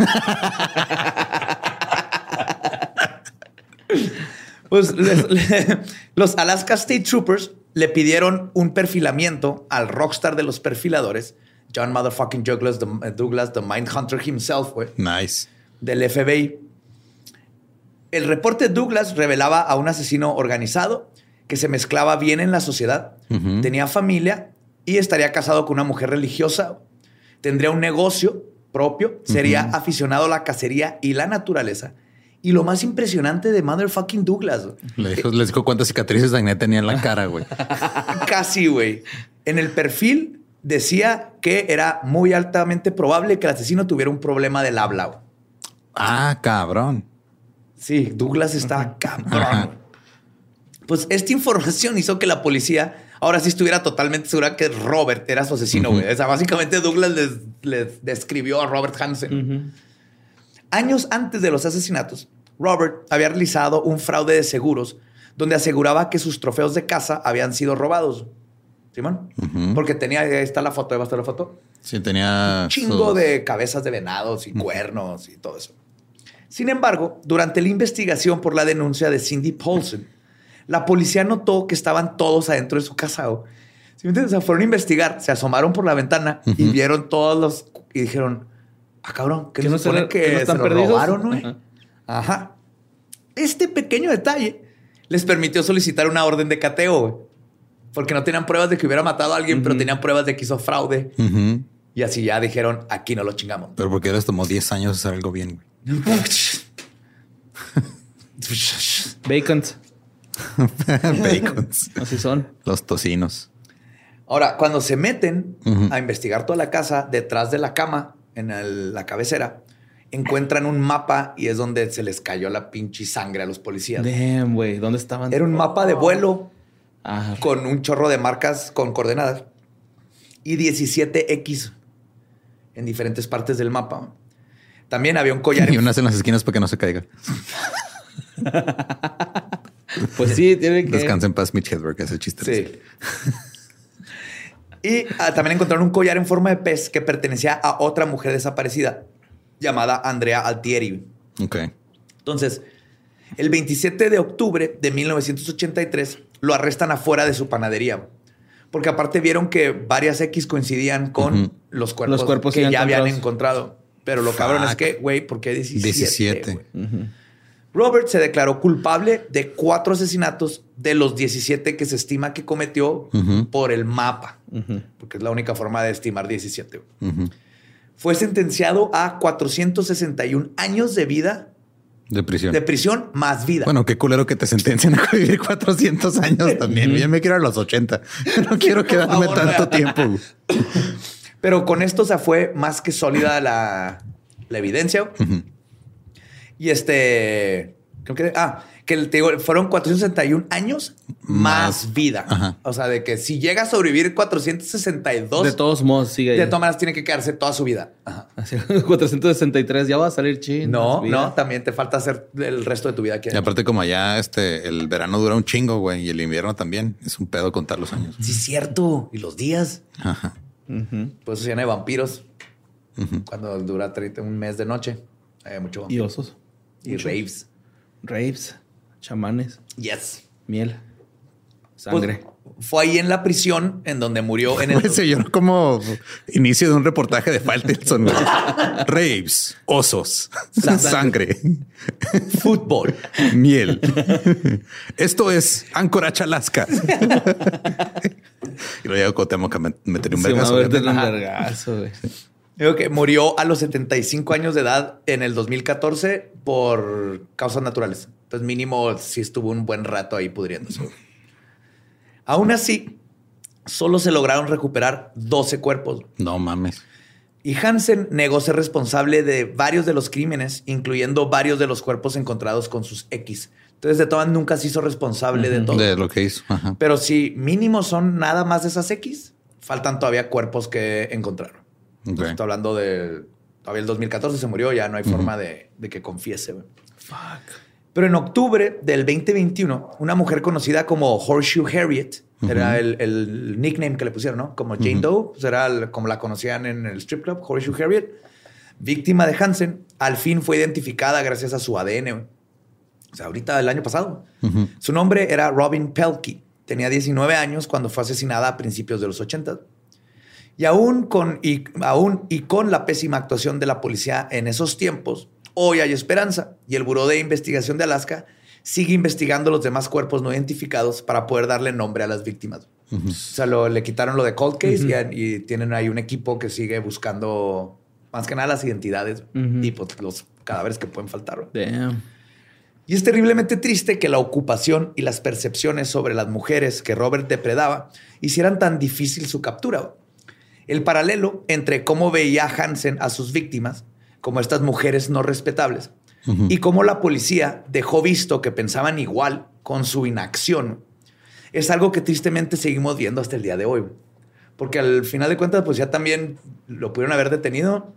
pues les- le- los Alaska State Troopers le pidieron un perfilamiento al rockstar de los perfiladores, John Motherfucking Douglas, the, Douglas, the Mindhunter himself, güey Nice. del FBI. El reporte Douglas revelaba a un asesino organizado que se mezclaba bien en la sociedad, tenía familia y estaría casado con una mujer religiosa, tendría un negocio propio, sería aficionado a la cacería y la naturaleza. Y lo más impresionante de Motherfucking Douglas, Le dijo, les dijo cuántas cicatrices de acné tenía en la cara, güey. casi, güey. En el perfil decía que era muy altamente probable que el asesino tuviera un problema del habla. güey. Ah, cabrón. Sí, Douglas está cabrón. Ajá. Pues esta información hizo que la policía ahora sí estuviera totalmente segura que Robert era su asesino, güey. O sea, básicamente Douglas les, les describió a Robert Hansen. Años antes de los asesinatos, Robert había realizado un fraude de seguros donde aseguraba que sus trofeos de caza habían sido robados. ¿Simón? Porque tenía, ahí está la foto, ahí va a estar la foto Sí, tenía. chingo sus- de cabezas de venados y cuernos y todo eso. Sin embargo, durante la investigación por la denuncia de Cindy Paulson, la policía notó que estaban todos adentro de su casa. ¿o? ¿Sí me entiendes? O sea, fueron a investigar, se asomaron por la ventana y vieron todos los y dijeron, ah, cabrón, que Que no se se supone le- que, que no se están lo perdidos. robaron, güey? Ajá. Ajá. Este pequeño detalle les permitió solicitar una orden de cateo, güey. Porque no tenían pruebas de que hubiera matado a alguien, pero tenían pruebas de que hizo fraude. Y así ya dijeron, aquí no lo chingamos. Pero porque les tomó 10 años hacer algo bien, güey. Vacant. Bacons. Así son. Los tocinos. Ahora, cuando se meten a investigar toda la casa, detrás de la cama, en el- la cabecera, encuentran un mapa y es donde se les cayó la pinche sangre a los policías. Damn, güey. ¿Dónde estaban? Era un mapa de vuelo Ah, con un chorro de marcas con coordenadas y 17X en diferentes partes del mapa. También había un collar. Y unas en las esquinas para que no se caiga. pues sí, tiene que. Descansa en paz, Mitch Hedberg, ese chiste. Sí. Y ah, también encontraron un collar en forma de pez que pertenecía a otra mujer desaparecida llamada Andrea Altieri. Ok. Entonces, el 27 de octubre de 1983 lo arrestan afuera de su panadería. Porque aparte vieron que varias X coincidían con los cuerpos, Los cuerpos que ya habían encontrado. Pero lo cabrón es Fuck. que, güey, ¿por qué 17? 17. güey? Ujú. Robert se declaró culpable de cuatro asesinatos de los 17 que se estima que cometió por el mapa, Porque es la única forma de estimar 17. güey. Ujú. Fue sentenciado a 461 años de vida, De prisión. de prisión más vida. Bueno, qué culero que te sentencien a vivir 400 años también. Yo me quiero a los 80. No quiero quedarme favor. tanto tiempo. Pero con esto se fue más que sólida la, la evidencia. Y este, creo que, ah, que te digo, fueron 461 años más, Más. vida. Ajá. O sea, de que si llega a sobrevivir 462, De todos modos, sigue ahí. de todas maneras tiene que quedarse toda su vida. Ajá. Así, 463, ya va a salir chin. No, no, también te falta hacer el resto de tu vida aquí. Y aparte, como allá este, el verano dura un chingo, güey, y el invierno también. Es un pedo contar los años. Sí, es cierto. Y los días. Ajá. Pues se llena de vampiros. Cuando dura 30 un mes de noche. Hay mucho Y vampiro. osos. Y, raves. Raves, chamanes, Yes. miel, sangre. Pues, fue ahí en la prisión en donde murió en el... Se lloró como inicio de un reportaje de Faltelson. güey. Raves, osos, sangre, fútbol. miel. Esto es Anchorage, Alaska. y luego llegó tenemos que meter un Sí, vergazo. vamos Digo que murió a los 75 años de edad en el 2014 por causas naturales. Entonces mínimo sí estuvo un buen rato ahí pudriéndose. Aún así, solo se lograron recuperar 12 cuerpos. No mames. Y Hansen negó ser responsable de varios de los crímenes, incluyendo varios de los cuerpos encontrados con sus X. Entonces, de todas nunca se hizo responsable de todo. De lo que hizo. Ajá. Pero si mínimo son nada más de esas X, faltan todavía cuerpos que encontraron. Ok. Estoy hablando de. Todavía el 2014 se murió, ya no hay forma de, de que confiese. Pero en octubre del 2021, una mujer conocida como Horseshoe Harriet, era el, el nickname que le pusieron, ¿no? Como Jane Doe, pues era el- como la conocían en el strip club, Horseshoe Harriet, víctima de Hansen, al fin fue identificada gracias a su ADN. O sea, ahorita el año pasado. Su nombre era Robin Pelkey. Tenía 19 años cuando fue asesinada a principios de los 80. Y aún con, y, aún y con la pésima actuación de la policía en esos tiempos, hoy hay esperanza. Y el Buró de Investigación de Alaska sigue investigando los demás cuerpos no identificados para poder darle nombre a las víctimas. O sea, lo- le quitaron lo de cold case y, y tienen ahí un equipo que sigue buscando más que nada las identidades Ujú. y pues, los cadáveres que pueden faltar. Damn. Y es terriblemente triste que la ocupación y las percepciones sobre las mujeres que Robert depredaba hicieran tan difícil su captura. El paralelo entre cómo veía Hansen a sus víctimas, como estas mujeres no respetables, y cómo la policía dejó visto que pensaban igual con su inacción, es algo que tristemente seguimos viendo hasta el día de hoy. Porque al final de cuentas, pues ya también lo pudieron haber detenido.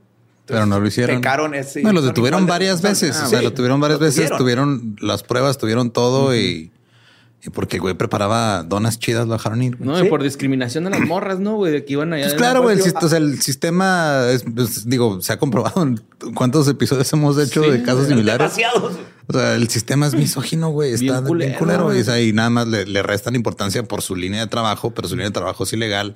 Pero no lo hicieron. Pecaron ese. No, los son detuvieron de varias veces. Ah, o sea, sí, lo tuvieron varias lo veces, tuvieron. las pruebas, tuvieron todo y porque el güey preparaba donas chidas, lo dejaron ir. güey. No, Sí. y por discriminación de las morras, ¿no, güey? De que iban allá. Pues claro, la- güey. El, o sea, el sistema es, pues, digo, se ha comprobado en cuántos episodios hemos hecho Sí, de casos güey, similares. Demasiados. O sea, el sistema es misógino, güey. Está Bien bien culero, culero. güey. Y, o sea, y nada más le, le restan importancia por su línea de trabajo, pero su línea de trabajo es ilegal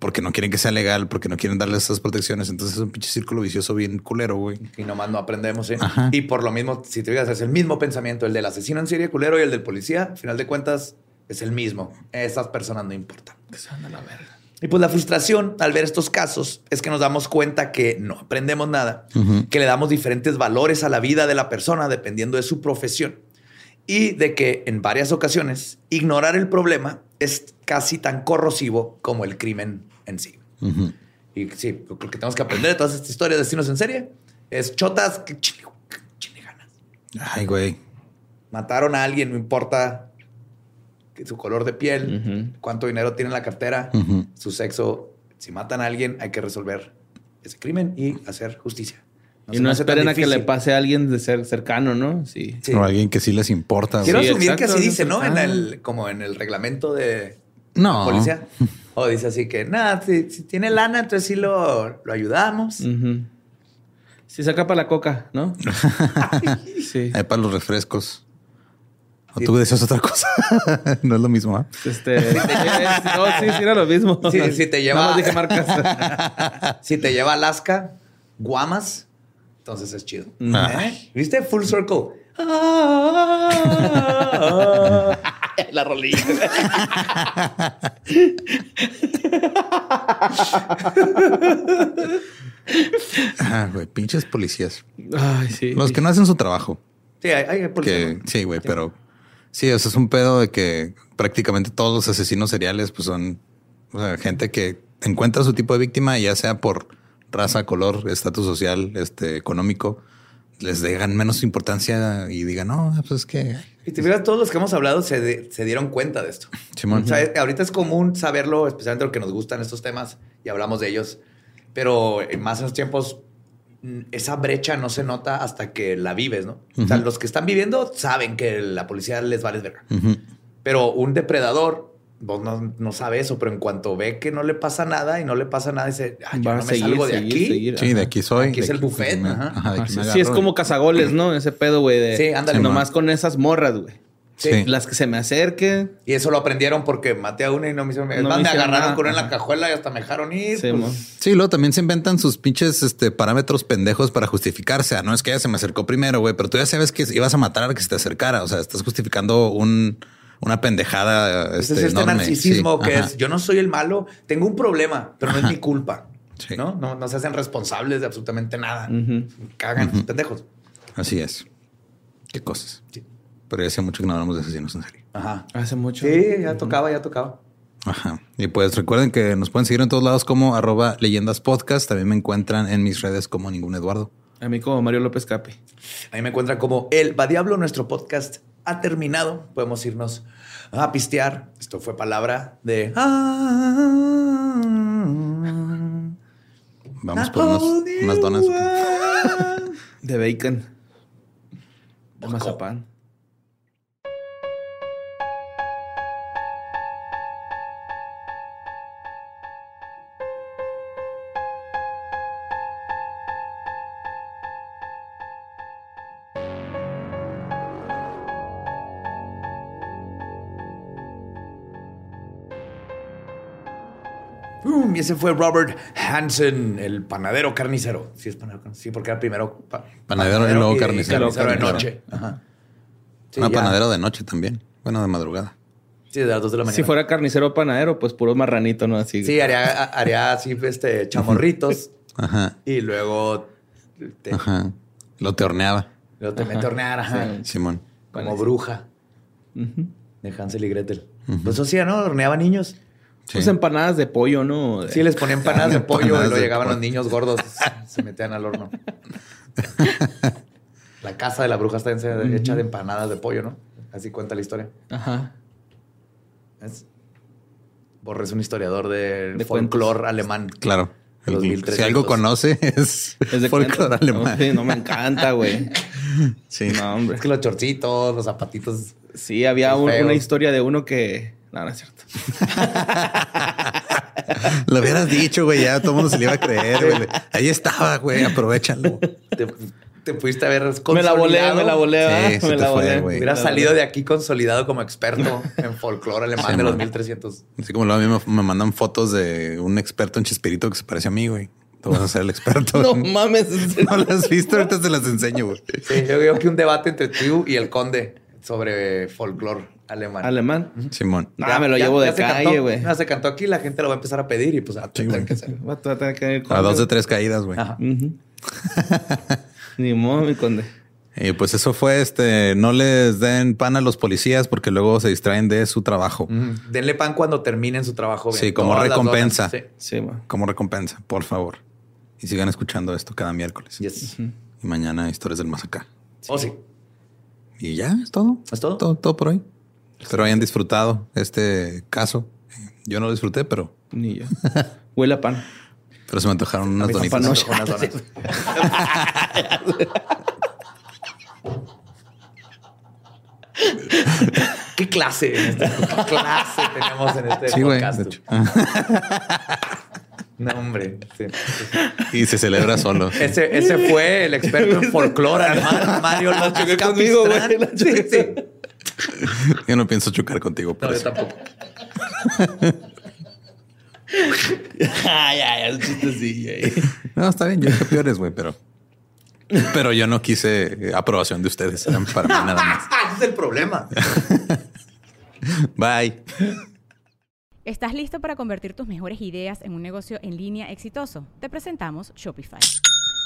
porque no quieren que sea legal, porque no quieren darle esas protecciones. Entonces es un pinche círculo vicioso bien culero, güey. Y nomás no aprendemos, ¿eh? Ajá. Y por lo mismo, si te digas, es el mismo pensamiento, el del asesino en serie culero y el del policía, al final de cuentas, es el mismo. Esas personas no importan. Que se van a la verga. Y pues la frustración al ver estos casos es que nos damos cuenta que no aprendemos nada, que le damos diferentes valores a la vida de la persona dependiendo de su profesión y de que en varias ocasiones ignorar el problema es casi tan corrosivo como el crimen en sí. Ujú. Y sí, lo que tenemos que aprender de todas estas historias de destinos en serie es chotas que chile, que chile ganas. Ay, güey. Mataron a alguien, no importa que su color de piel, Ujú. cuánto dinero tiene en la cartera, Ujú. su sexo. Si matan a alguien, hay que resolver ese crimen y hacer justicia. y no hace tan esperen a que le pase a alguien de ser cercano, ¿no? Sí. Sí. O alguien que sí les importa. Quiero. Sí, asumir que exacto, así es dice, ¿no? En cercano. el, como en el reglamento de No. policía. O dice así que, nada, si, si tiene lana, entonces sí lo, lo ayudamos. Ujú. Sí, saca para la coca, ¿no? sí. Ahí para los refrescos. O Sí. tú decías otra cosa. no es lo mismo, ¿ah? Este. eh, no, sí, sí, era lo mismo. Sí, si te lleva- más dije marcas. Si te lleva Alaska, Guamas, entonces es chido. Ah. ¿Eh? ¿Viste? Full circle. La rolilla. Ah, güey, pinches policías. Ay, sí. Los que no hacen su trabajo. Sí, hay, hay policía, Que, ¿no? sí, güey, pero sí, eso es un pedo de que prácticamente todos los asesinos seriales pues son o sea, gente que encuentra su tipo de víctima, ya sea por raza, color, estatus social, este económico, les dejan menos importancia y digan, no, pues es que Y te fijas, todos los que hemos hablado se, de- se dieron cuenta de esto. Simón. O sea, es- ahorita es común saberlo, especialmente lo que nos gustan estos temas y hablamos de ellos. Pero en más en los tiempos, mm, esa brecha no se nota hasta que la vives, ¿no? O sea, los que están viviendo saben que la policía les vale verga. Ujú. Pero un depredador vos no, no sabe eso, pero en cuanto ve que no le pasa nada y no le pasa nada, dice, ah, yo Va no a me salgo de seguir, aquí. seguir. Sí, de aquí soy. Aquí es el buffet, me- ajá. ajá, de aquí Sí, es como cazagoles, ¿no? Ese pedo, güey. De, Sí, ándale. Nomás con esas morras, güey. Sí. Las que se me acerquen. Y eso lo aprendieron porque maté a una y no me hicieron. No me agarraron nada. con una en la cajuela y hasta me dejaron ir. Sí, pues. Sí, luego también se inventan sus pinches este, parámetros pendejos para justificarse. Ah, no es que ella se me acercó primero, güey, pero tú ya sabes que ibas a matar al que se te acercara. O sea, estás justificando un, una pendejada. Este, es este enorme. narcisismo Sí, que ajá. es yo no soy el malo, tengo un problema, pero no es mi culpa. Sí. ¿no? ¿no? No se hacen responsables de absolutamente nada. Cagan, pendejos. Así es. Qué cosas. Sí. Pero ya hace mucho que no hablamos de asesinos en serie. Ajá. Hace mucho. Sí, ya tocaba, ya tocaba. Ajá. Y pues recuerden que nos pueden seguir en todos lados como arroba leyendas podcast. También me encuentran en mis redes como ningún Eduardo. A mí como Mario López Capi. Ahí me encuentran como El Va Diablo. Nuestro podcast ha terminado. Podemos irnos a pistear. Esto fue palabra de. Vamos por unos- unas donas. De bacon. De mazapán. Y ese fue Robert Hansen, el panadero carnicero. Sí, es panadero carnicero. Sí, porque era primero pa- Panadero y luego carnicero. carnicero de noche. Ajá. Sí, Una ya. panadero de noche también. Bueno, de madrugada. Sí, de las dos de la mañana. Si fuera carnicero panadero, pues puro marranito, ¿no? Así. Sí, haría, haría así, este, chamorritos. Ajá. y luego te, Ajá. Lo te horneaba, luego te mete a hornear, ajá, Simón. como bruja de Hansel y Gretel. Pues eso sí, ¿no? Horneaba niños. Sí. Pues empanadas de pollo, ¿no? De- Sí, les ponían empanadas de pollo y Empanadas luego de llegaban pollo. los niños gordos, se metían al horno. La casa de la bruja está hecha de empanadas de pollo, ¿no? Así cuenta la historia. Ajá. Es... Borre es un historiador del De folclore alemán. Claro. De los si 1300. algo conoce es, Es de folclore alemán. No, sí, no me encanta, güey. Sí. No, hombre. Es que los chorcitos, los zapatitos. Sí, había un- una historia de uno que. No, no es cierto. Lo hubieras dicho, güey. Ya todo el mundo se le iba a creer, güey. Ahí estaba, güey. Aprovechalo. Te, te pudiste haber Me la volé, consolidado. me la volé, Sí, ¿verdad? se me te la fue, volé. güey. Hubieras salido de aquí consolidado como experto en folclore alemán Sí, de los man. 1300. Así como luego a mí me, me mandan fotos de un experto en Chespirito que se parece a mí, güey. Tú vas a ser el experto. No mames. No las has visto, ahorita se las enseño, güey. Sí, yo veo que un debate entre tú y el conde sobre folclore alemán. Alemán. Simón. Ah, me lo llevo de se calle, güey. Ya se cantó aquí, la gente lo va a empezar a pedir y pues a tener que hacer. Va a tener que ir con- A dos de tres caídas, güey. Ajá. Ni modo, mi conde. Y pues eso fue este, no les den pan a los policías porque luego se distraen de su trabajo. Denle pan cuando terminen su trabajo. bien. Sí, como Todas recompensa. Sí. Como recompensa, por favor. Y sigan escuchando esto cada miércoles. Y mañana historias del más acá. Oh, sí. Y ya, es todo. ¿Es todo? Todo, todo por hoy. Espero hayan disfrutado este caso. Yo no lo disfruté, pero, Ni yo. Huele a pan. pero se me antojaron unas donitas. antojó unas donas. ¿Qué clase? en este- ¿Qué clase tenemos en este Sí, güey. podcast? hecho. No, hombre. sí. Y se celebra solo. Ese, ese fue el experto en folclore Mario López conmigo, güey. Sí, sí. Yo no pienso chocar contigo por No, yo tampoco. Ay, ay, el chistecillo. No, está bien. Yo dije peores, güey, pero... Pero yo no quise aprobación de ustedes. Eran para mí nada más. Ah, ese es el problema. Bye. ¿Estás listo para convertir tus mejores ideas en un negocio en línea exitoso? Te presentamos Shopify.